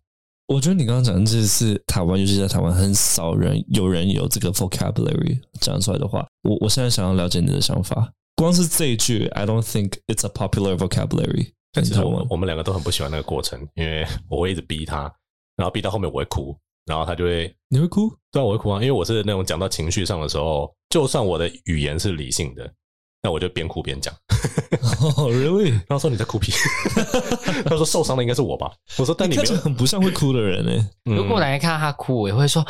[SPEAKER 2] 我觉得你刚刚讲的这是台湾，尤其在台湾，很少人有人有这个 vocabulary 讲出来的话。我我现在想要了解你的想法。光是这一句，I don't think it's a popular vocabulary。
[SPEAKER 1] 但其实我们我们两个都很不喜欢那个过程，因为我会一直逼他，然后逼到后面我会哭，然后他就会
[SPEAKER 2] 你会哭？
[SPEAKER 1] 对啊，我会哭啊，因为我是那种讲到情绪上的时候，就算我的语言是理性的。那我就边哭边讲
[SPEAKER 2] ，Oh really？
[SPEAKER 1] 然后说你在哭屁，他说受伤的应该是我吧？我说但你
[SPEAKER 2] 看起来很不像会哭的人呢。
[SPEAKER 3] 如果哪天看到他哭，我也会说，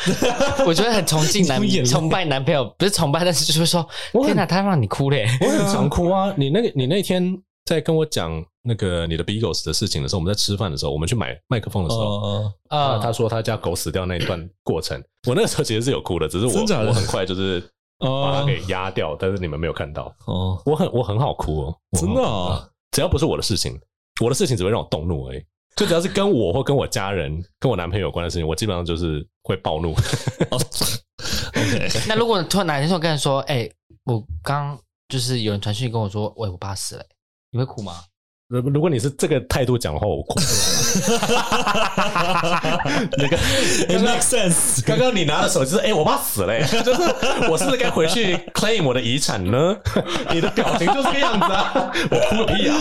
[SPEAKER 3] 我觉得很崇敬男，崇拜男朋友，不是崇拜，但是就是说，天哪，他让你哭嘞！
[SPEAKER 1] 我很常哭啊。你那个，你那天在跟我讲那个你的 Beagles 的事情的时候，我们在吃饭的时候，我们去买麦克风的时候，啊，他说他家狗死掉那一段过程，我那个时候其实是有哭的，只是我我很快就是。把它给压掉，但是你们没有看到哦。我很我很好哭哦，
[SPEAKER 2] 真的啊！
[SPEAKER 1] 只要不是我的事情，我的事情只会让我动怒而已。就只要是跟我或跟我家人、跟我男朋友有关的事情，我基本上就是会暴怒。
[SPEAKER 3] OK，那如果突然哪天我跟你说，哎，我刚就是有人传讯跟我说，喂，我爸死了，你会哭吗？
[SPEAKER 1] 如如果你是这个态度讲的话，我哭。那个，It makes sense。刚刚你拿的手机是，哎，我爸死了，就是我是不是该回去 claim 我的遗产呢？你的表情就是这个样子啊！我哭个屁啊！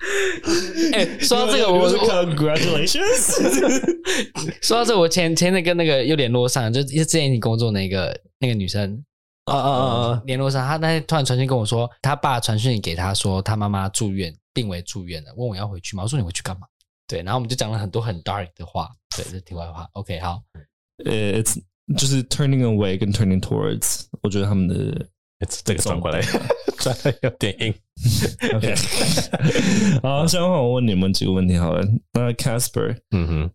[SPEAKER 3] 哎，说到这个，我
[SPEAKER 2] Congratulations。
[SPEAKER 3] 说到这个，我前前天跟那个又联络上，就之前一起工作那个那个女生，啊啊啊啊，联络上，他那天突然传讯跟我说，他爸传讯给他说，他妈妈住院。病危住院了，问我要回去吗？我说你回去干嘛？对，然后我们就讲了很多很 dark 的话。对，这题外话。OK，好。
[SPEAKER 2] 呃，就是 turning away 跟 turning towards，我觉得他们的
[SPEAKER 1] 这个转过来转的有点硬。
[SPEAKER 2] OK，好，现在我问你们几个问题好了。那 Casper，嗯哼，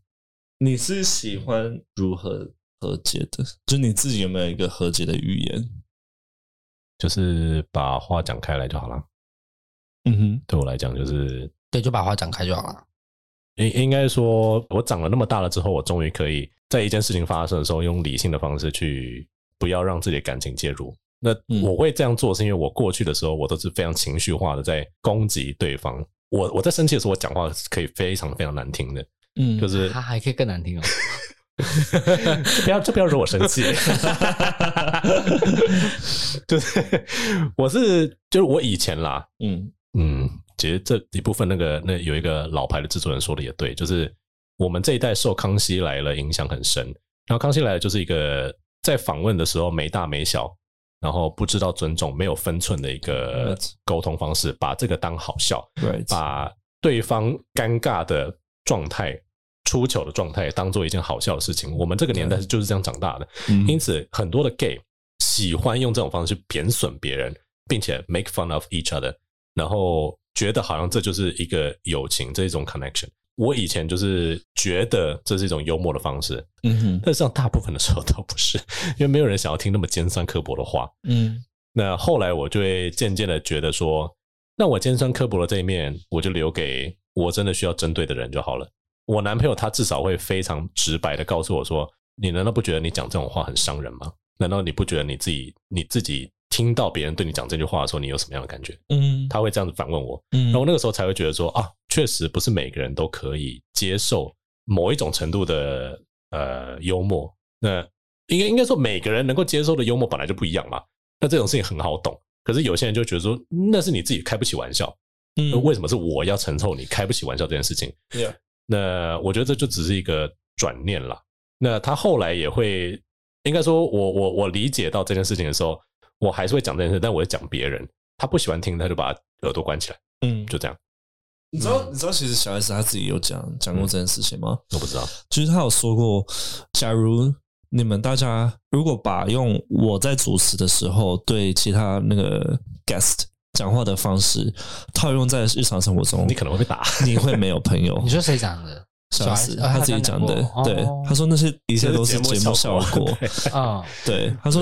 [SPEAKER 2] 你是喜欢如何和解的？就你自己有没有一个和解的语言？
[SPEAKER 1] 就是把话讲开来就好了。嗯哼，对我来讲就是
[SPEAKER 3] 对，就把话讲开就好了。
[SPEAKER 1] 应应该说，我长了那么大了之后，我终于可以在一件事情发生的时候，用理性的方式去不要让自己的感情介入。那我会这样做，是因为我过去的时候，我都是非常情绪化的在攻击对方。我我在生气的时候，我讲话是可以非常非常难听的。嗯，就是
[SPEAKER 3] 他还可以更难听哦。
[SPEAKER 1] 就不要就不要惹我生气。就是我是就是我以前啦，嗯。嗯，其实这一部分那个那有一个老牌的制作人说的也对，就是我们这一代受《康熙来了》影响很深。然后《康熙来了》就是一个在访问的时候没大没小，然后不知道尊重、没有分寸的一个沟通方式，把这个当好笑，把对方尴尬的状态、出糗的状态当做一件好笑的事情。我们这个年代是就是这样长大的，因此很多的 gay 喜欢用这种方式去贬损别人，并且 make fun of each other。然后觉得好像这就是一个友情，这一种 connection。我以前就是觉得这是一种幽默的方式，嗯哼，但实际上大部分的时候都不是，因为没有人想要听那么尖酸刻薄的话，嗯。那后来我就会渐渐的觉得说，那我尖酸刻薄的这一面，我就留给我真的需要针对的人就好了。我男朋友他至少会非常直白的告诉我说：“你难道不觉得你讲这种话很伤人吗？难道你不觉得你自己你自己听到别人对你讲这句话的时候，你有什么样的感觉？”嗯，他会这样子反问我，嗯，然后那个时候才会觉得说啊，确实不是每个人都可以接受某一种程度的呃幽默。那应该应该说每个人能够接受的幽默本来就不一样嘛。那这种事情很好懂，可是有些人就觉得说那是你自己开不起玩笑，嗯，为什么是我要承受你开不起玩笑这件事情？对啊。那我觉得这就只是一个转念了。那他后来也会，应该说我我我理解到这件事情的时候，我还是会讲这件事，但我会讲别人，他不喜欢听，他就把耳朵关起来。嗯，就这样。
[SPEAKER 2] 你知道，你知道，其实小 S 他自己有讲讲过这件事情吗？
[SPEAKER 1] 我不知道。
[SPEAKER 2] 其实他有说过，假如你们大家如果把用我在主持的时候对其他那个 guest。讲话的方式套用在日常生活中，
[SPEAKER 1] 你可能会被打，
[SPEAKER 2] 你会没有朋友。
[SPEAKER 3] 你说谁讲的？
[SPEAKER 2] 小 S 他自己讲的。对，他说那些一切都是节目效果 啊。对，他说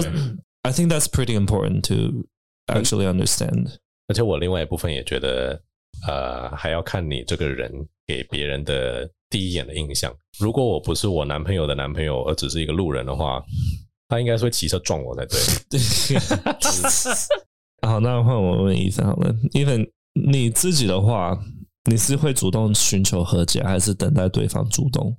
[SPEAKER 2] ，I think that's pretty important to actually understand。
[SPEAKER 1] 而且我另外一部分也觉得，呃，还要看你这个人给别人的第一眼的印象。如果我不是我男朋友的男朋友，而只是一个路人的话，他应该是会骑车撞我才对。对。
[SPEAKER 2] 好，那换我问 Ethan 好了。Ethan，你自己的话，你是会主动寻求和解，还是等待对方主动？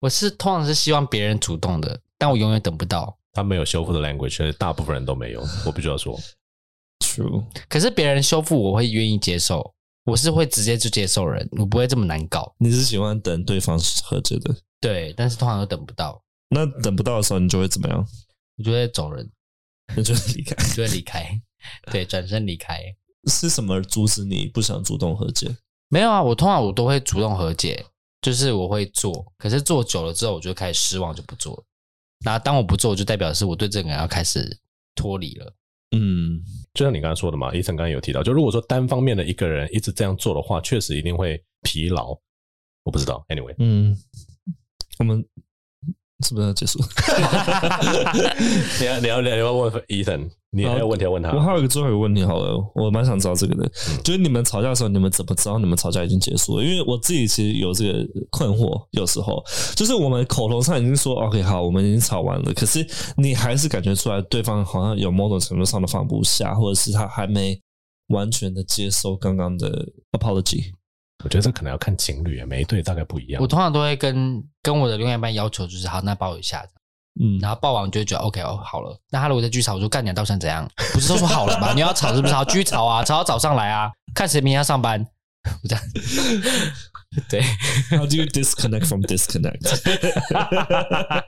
[SPEAKER 3] 我是通常是希望别人主动的，但我永远等不到。
[SPEAKER 1] 他没有修复的 language，大部分人都没有。我必须要说
[SPEAKER 2] ，True。
[SPEAKER 3] 可是别人修复，我会愿意接受。我是会直接就接受人，我不会这么难搞。
[SPEAKER 2] 你是喜欢等对方和解的？
[SPEAKER 3] 对，但是通常都等不到。
[SPEAKER 2] 那等不到的时候，你就会怎么样？
[SPEAKER 3] 我就会走人。
[SPEAKER 2] 那就离开，
[SPEAKER 3] 就会离开，对，转身离开。
[SPEAKER 2] 是什么阻止你不想主动和解？
[SPEAKER 3] 没有啊，我通常我都会主动和解，就是我会做，可是做久了之后，我就开始失望，就不做了。那当我不做，就代表是我对这个人要开始脱离了。
[SPEAKER 1] 嗯，就像你刚才说的嘛，Ethan 刚刚有提到，就如果说单方面的一个人一直这样做的话，确实一定会疲劳。我不知道，Anyway，
[SPEAKER 2] 嗯，我们。是不是要结束？
[SPEAKER 1] 你要你要你要问 Ethan，你还有问题要问他？
[SPEAKER 2] 我还有一个最后一个问题，好了，我蛮想知道这个的，嗯、就是你们吵架的时候，你们怎么知道你们吵架已经结束了？因为我自己其实有这个困惑，有时候就是我们口头上已经说 OK 好，我们已经吵完了，可是你还是感觉出来对方好像有某种程度上的放不下，或者是他还没完全的接受刚刚的 apology。
[SPEAKER 1] 我觉得这可能要看情侣，每一对大概不一样。
[SPEAKER 3] 我通常都会跟跟我的另外一半要求，就是好，那抱一下，嗯，然后抱完就会觉得 OK 哦，好了。那他如果再继续吵，我说干你到底想怎样？不是都说好了吗？你要吵是不是？好，继续吵啊，吵到早上来啊，看谁明天要上班。这样，对。
[SPEAKER 2] How do you disconnect from disconnect？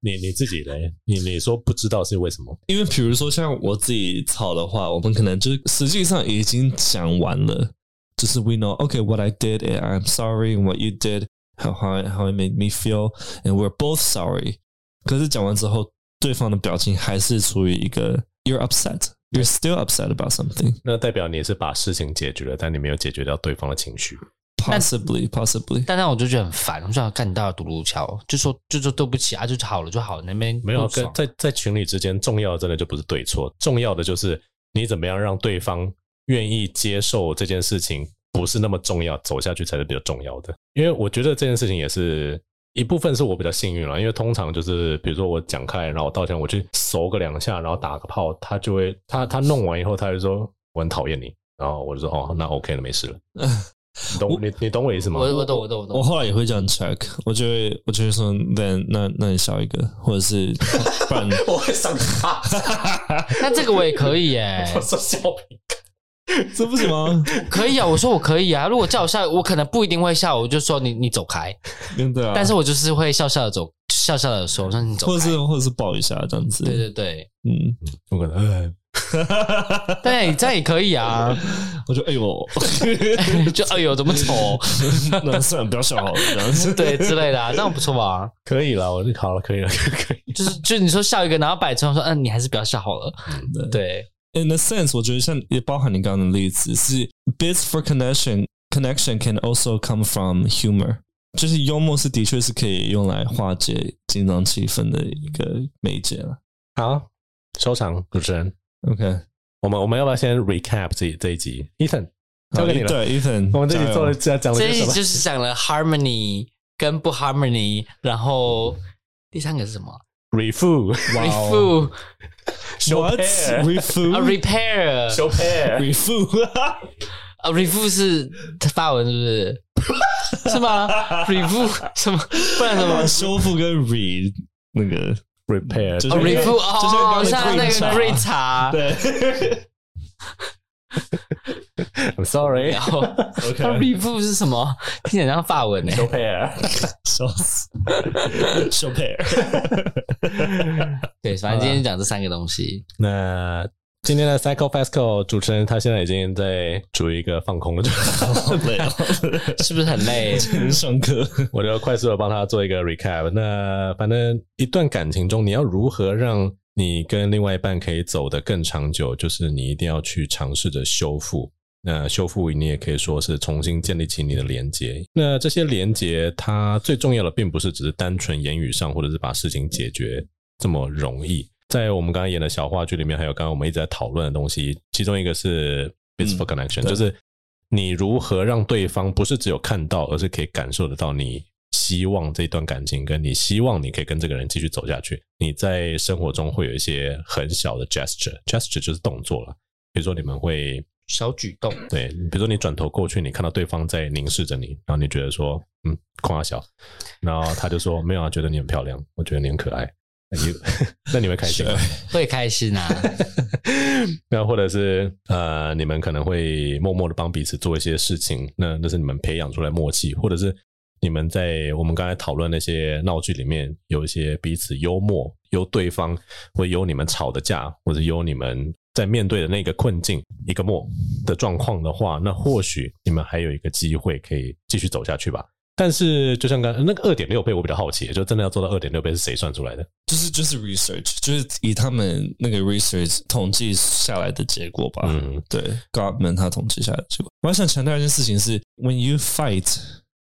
[SPEAKER 1] 你你自己嘞？你你说不知道是为什么？
[SPEAKER 2] 因为比如说像我自己吵的话，我们可能就是实际上已经讲完了。就是 we know, okay, what I did, and I'm sorry, and what you did, how how it made me feel, and we're both sorry. 可是讲完之后，对方的表情还是处于一个 you're upset, you're still upset about something。
[SPEAKER 1] 那代表你是把事情解决了，但你没有解决掉对方的情绪。
[SPEAKER 2] Possibly, possibly。
[SPEAKER 3] 但那我就觉得很烦，我就想干你到独木桥，就说就说对不起啊，就好了就好了。那边
[SPEAKER 1] 没有跟在在情侣之间，重要的真的就不是对错，重要的就是你怎么样让对方。 愿意接受这件事情不是那么重要，走下去才是比较重要的。因为我觉得这件事情也是一部分是我比较幸运了，因为通常就是比如说我讲开，然后我道歉，我去熟个两下，然后打个炮，他就会他他弄完以后，他就说我很讨厌你，然后我就说哦，那 OK 了，没事了。你懂你你懂我意思吗？
[SPEAKER 3] 我我懂我懂我懂。
[SPEAKER 2] 我后来也会这样 check，我就会我就会说，then 那那你笑一个，或者是不然
[SPEAKER 1] 我会上他。
[SPEAKER 3] 那这个我也可以耶，
[SPEAKER 1] 我说笑
[SPEAKER 2] 这不行吗？
[SPEAKER 3] 可以啊，我说我可以啊。如果叫我笑，我可能不一定会笑，我就说你你走开。
[SPEAKER 2] 对啊。
[SPEAKER 3] 但是我就是会笑笑的走，笑笑的说，我说你走开。
[SPEAKER 2] 或者是或者是抱一下这样子。
[SPEAKER 3] 对对对，
[SPEAKER 2] 嗯，
[SPEAKER 1] 我可能。
[SPEAKER 3] 对，这样也可以啊。
[SPEAKER 2] 我就哎呦，
[SPEAKER 3] 就哎呦，怎么丑？
[SPEAKER 2] 那算了，不要笑好了，这样子
[SPEAKER 3] 对之类的啊，这样不错吧？
[SPEAKER 1] 可以了，我就好了，可以了，可以。
[SPEAKER 3] 就是就你说笑一个，然后摆出说，嗯，你还是不要笑好了。对。
[SPEAKER 2] In a sense，我觉得像也包含你刚刚的例子，是 bits for connection connection can also come from humor，就是幽默是的确是可以用来化解紧张气氛的一个媒介了。
[SPEAKER 1] 好，收场，主持人。
[SPEAKER 2] OK，
[SPEAKER 1] 我们我们要不要先 recap 这这一集？Ethan 交给你了。
[SPEAKER 2] 对，Ethan，
[SPEAKER 1] 我们这里做了讲讲了
[SPEAKER 3] 这一集就是讲了 harmony 跟不 harmony，然后第三个是什么
[SPEAKER 1] ？refu，refu，
[SPEAKER 2] 修
[SPEAKER 3] refu，repair，
[SPEAKER 1] 修 pair，refu，
[SPEAKER 3] 啊，refu 是法文是不是？是吗？refu 什么？不然什么？
[SPEAKER 2] 修复跟 re 那个。
[SPEAKER 1] Repair，
[SPEAKER 3] 就是 refu 哦，像那个 green 茶，
[SPEAKER 2] 对。
[SPEAKER 1] I'm sorry，
[SPEAKER 3] 然后 refu 是什么？听起来像法文呢。
[SPEAKER 2] 笑死。Repair，
[SPEAKER 3] 对，反正今天讲这三个东西。
[SPEAKER 1] 那。今天的 Psycho Fasco 主持人，他现在已经在处于一个放空的
[SPEAKER 2] 状态，
[SPEAKER 3] 是不是很累？
[SPEAKER 2] 上课，
[SPEAKER 1] 我就快速的帮他做一个 recap。那反正一段感情中，你要如何让你跟另外一半可以走得更长久，就是你一定要去尝试着修复。那修复，你也可以说是重新建立起你的连接。那这些连接，它最重要的并不是只是单纯言语上，或者是把事情解决这么容易。在我们刚刚演的小话剧里面，还有刚刚我们一直在讨论的东西，其中一个是 blissful connection，、嗯、就是你如何让对方不是只有看到，而是可以感受得到你希望这段感情，跟你希望你可以跟这个人继续走下去。你在生活中会有一些很小的 gesture，gesture 就是动作了，比如说你们会
[SPEAKER 3] 小举动，
[SPEAKER 1] 对，比如说你转头过去，你看到对方在凝视着你，然后你觉得说，嗯，夸小，然后他就说没有啊，觉得你很漂亮，我觉得你很可爱。那你 那你会开心吗？
[SPEAKER 3] 会开心啊。
[SPEAKER 1] 那或者是呃，你们可能会默默的帮彼此做一些事情，那那是你们培养出来默契，或者是你们在我们刚才讨论那些闹剧里面有一些彼此幽默，由对方会有你们吵的架，或者有你们在面对的那个困境一个默的状况的话，那或许你们还有一个机会可以继续走下去吧。但是，就像刚刚那个二点六倍，我比较好奇，就真的要做到二点六倍是谁算出来的？
[SPEAKER 2] 就是就是 research，就是以他们那个 research 统计下来的结果吧。嗯，对，Gottman 他统计下来的结果。我还想强调一件事情是：When you fight,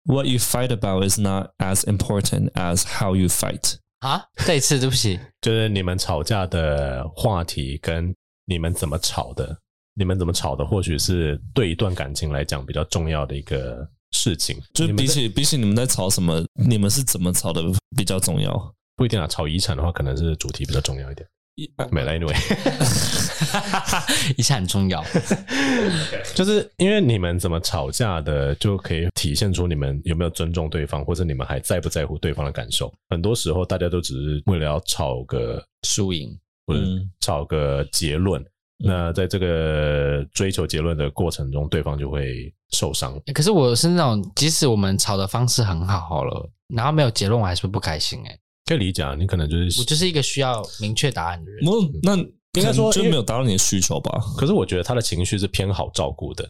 [SPEAKER 2] what you fight about is not as important as how you fight。
[SPEAKER 3] 啊，再一次，对不起，
[SPEAKER 1] 就是你们吵架的话题跟你们怎么吵的，你们怎么吵的，或许是对一段感情来讲比较重要的一个。事情
[SPEAKER 2] 就比起比起你们在吵什么，你们是怎么吵的比较重要？
[SPEAKER 1] 不一定啊，吵遗产的话，可能是主题比较重要一点。没了，anyway，
[SPEAKER 3] 遗产很重要，
[SPEAKER 1] 就是因为你们怎么吵架的，就可以体现出你们有没有尊重对方，或者你们还在不在乎对方的感受。很多时候，大家都只是为了要吵个
[SPEAKER 3] 输赢，
[SPEAKER 1] 或者吵个结论。那在这个追求结论的过程中，对方就会受伤。
[SPEAKER 3] 可是我是那种，即使我们吵的方式很好好了，然后没有结论，我还是会不开心。哎，
[SPEAKER 1] 可以理解啊，你可能就是
[SPEAKER 3] 我就是一个需要明确答案的人。
[SPEAKER 2] 那应该说就没有达到你的需求吧？
[SPEAKER 1] 可是我觉得他的情绪是偏好照顾的，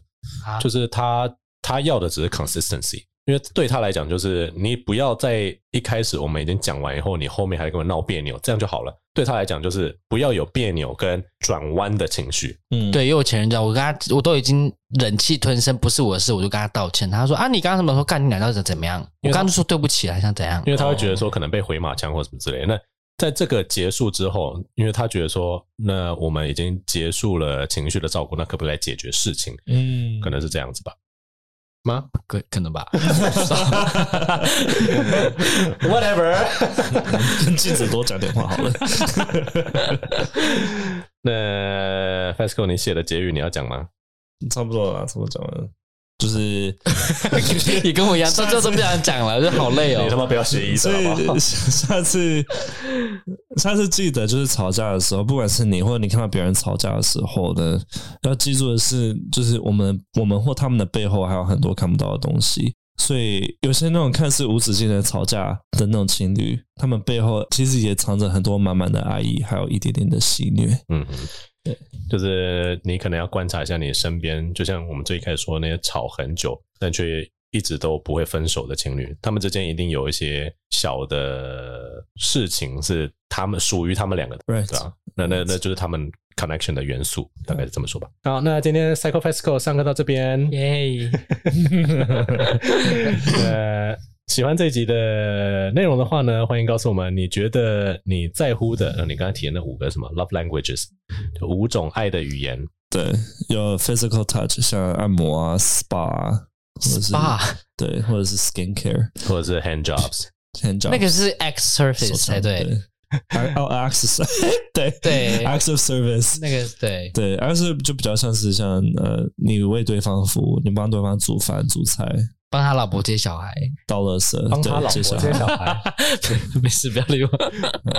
[SPEAKER 1] 啊、就是他他要的只是 consistency。因为对他来讲，就是你不要在一开始我们已经讲完以后，你后面还跟我闹别扭，这样就好了。对他来讲，就是不要有别扭跟转弯的情绪。
[SPEAKER 3] 嗯，对，因为我前任这样，我跟他我都已经忍气吞声，不是我的事，我就跟他道歉。他说啊，你刚刚什么时候干你两道是怎么样？我刚刚就说对不起，还想怎样？
[SPEAKER 1] 因为他会觉得说可能被回马枪或什么之类的。那在这个结束之后，因为他觉得说，那我们已经结束了情绪的照顾，那可不可以来解决事情？嗯，可能是这样子吧。吗？
[SPEAKER 3] 可可能吧。
[SPEAKER 1] Whatever，
[SPEAKER 2] 跟记者多讲点话好了。
[SPEAKER 1] 那 Fasco，你写的结语你要讲吗？
[SPEAKER 2] 差不多了，差不多讲完了。就是
[SPEAKER 3] 你跟我一样，这就都不想讲了，就好累哦。
[SPEAKER 1] 你他妈不要学医生好不好？
[SPEAKER 2] 下次下次记得，就是吵架的时候，不管是你或者你看到别人吵架的时候呢，要记住的是，就是我们我们或他们的背后还有很多看不到的东西。所以有些那种看似无止境的吵架的那种情侣，他们背后其实也藏着很多满满的爱意，还有一点点的戏谑。嗯。
[SPEAKER 1] 就是你可能要观察一下你身边，就像我们最开始说那些吵很久但却一直都不会分手的情侣，他们之间一定有一些小的事情是他们属于他们两个的，Right. 对吧？那那那就是他们 connection 的元素，大概是这么说吧。好，那今天 Psycho Fasco 上课到这边，
[SPEAKER 3] 耶
[SPEAKER 1] Yeah. 喜欢这一集的内容的话呢，欢迎告诉我们你觉得你在乎的，你刚才提的那五个什么 love languages，就五种爱的语言，
[SPEAKER 2] 对，有 physical touch，像按摩啊、SPA 啊，或者是
[SPEAKER 3] SPA，
[SPEAKER 2] 对，或者是 skin care，
[SPEAKER 1] 或者是 hand jobs，hand
[SPEAKER 2] jobs，
[SPEAKER 3] 那个是 X surface 才对。
[SPEAKER 2] 哦，X 对
[SPEAKER 3] 对
[SPEAKER 2] ，X of service，
[SPEAKER 3] 那个对。
[SPEAKER 2] 对，X 就比较像是像呃，你为对方服务，你帮对方煮饭煮菜。
[SPEAKER 3] 帮他老婆接小孩，
[SPEAKER 2] 倒垃圾，
[SPEAKER 1] 帮他老婆接小孩，
[SPEAKER 3] 没事，不要理我。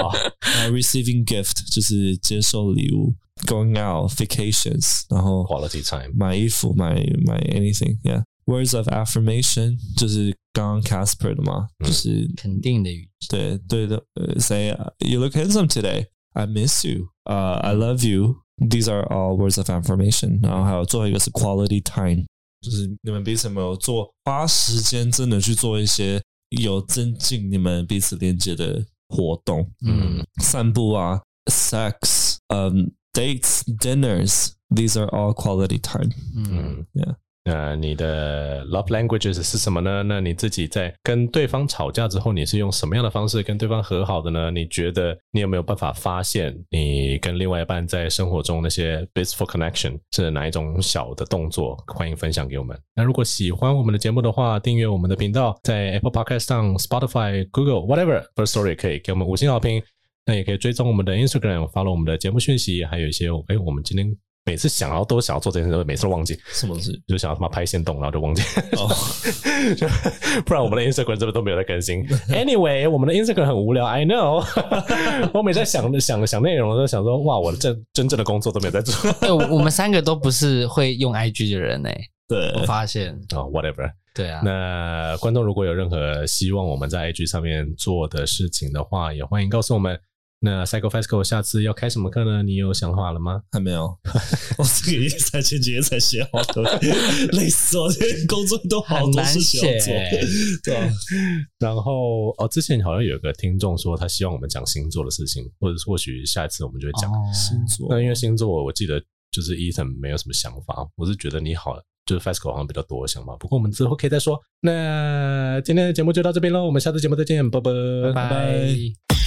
[SPEAKER 2] 啊，receiving gift 就是接受礼物，going out vacations，然后
[SPEAKER 1] quality time，
[SPEAKER 2] 买衣服，买买 anything，yeah，words of affirmation 就是刚刚 Casper 的嘛，就是
[SPEAKER 3] 肯定的语气，
[SPEAKER 2] 对对的，say you look handsome today，I miss you，uh，I love you，these are all words of affirmation，然后还有最后一个是 quality time。 就是你们彼此没有做，花时间真的去做一些有增进你们彼此连接的活动，嗯，散步啊，sex，嗯、um,，dates，dinners，these are all quality time，
[SPEAKER 1] 嗯，yeah。那你的 love languages 是什么呢？那你自己在跟对方吵架之后，你是用什么样的方式跟对方和好的呢？你觉得你有没有办法发现你跟另外一半在生活中那些 blissful connection 是哪一种小的动作？欢迎分享给我们。那如果喜欢我们的节目的话，订阅我们的频道，在 Apple Podcast 上、Spotify、Google whatever First Story 可以给我们五星好评。那也可以追踪我们的 Instagram，follow 我们的节目讯息，还有一些哎，我们今天。每次想要都想要做这件事，每次都忘记
[SPEAKER 2] 什么事，
[SPEAKER 1] 就想要他妈拍线动，然后就忘记。哦，就不然我们的 Instagram 这边都没有在更新。Anyway，我们的 Instagram 很无聊，I know。我每次在想想想内容的时候，想说哇，我的真真正的工作都没有在做。
[SPEAKER 3] 对，我们三个都不是会用 IG 的人呢。
[SPEAKER 2] 对，
[SPEAKER 3] 我发现
[SPEAKER 1] 哦，whatever。
[SPEAKER 3] 对啊，
[SPEAKER 1] 那观众如果有任何希望我们在 IG 上面做的事情的话，也欢迎告诉我们。那 Psycho Fasco 下次要开什么课呢？你有想法了吗？
[SPEAKER 2] 还没有，我这个月才前几天才写好的，累死我！这工作都好多事情要做，对啊。
[SPEAKER 1] 然后哦，之前好像有一个听众说，他希望我们讲星座的事情，或者是或许下一次我们就会讲、哦、星座。那因为星座，我记得就是 Ethan 没有什么想法，我是觉得你好，就是 Fasco 好像比较多的想法。不过我们之后可以再说。那今天的节目就到这边喽，我们下次节目再见，拜拜，
[SPEAKER 3] 拜拜。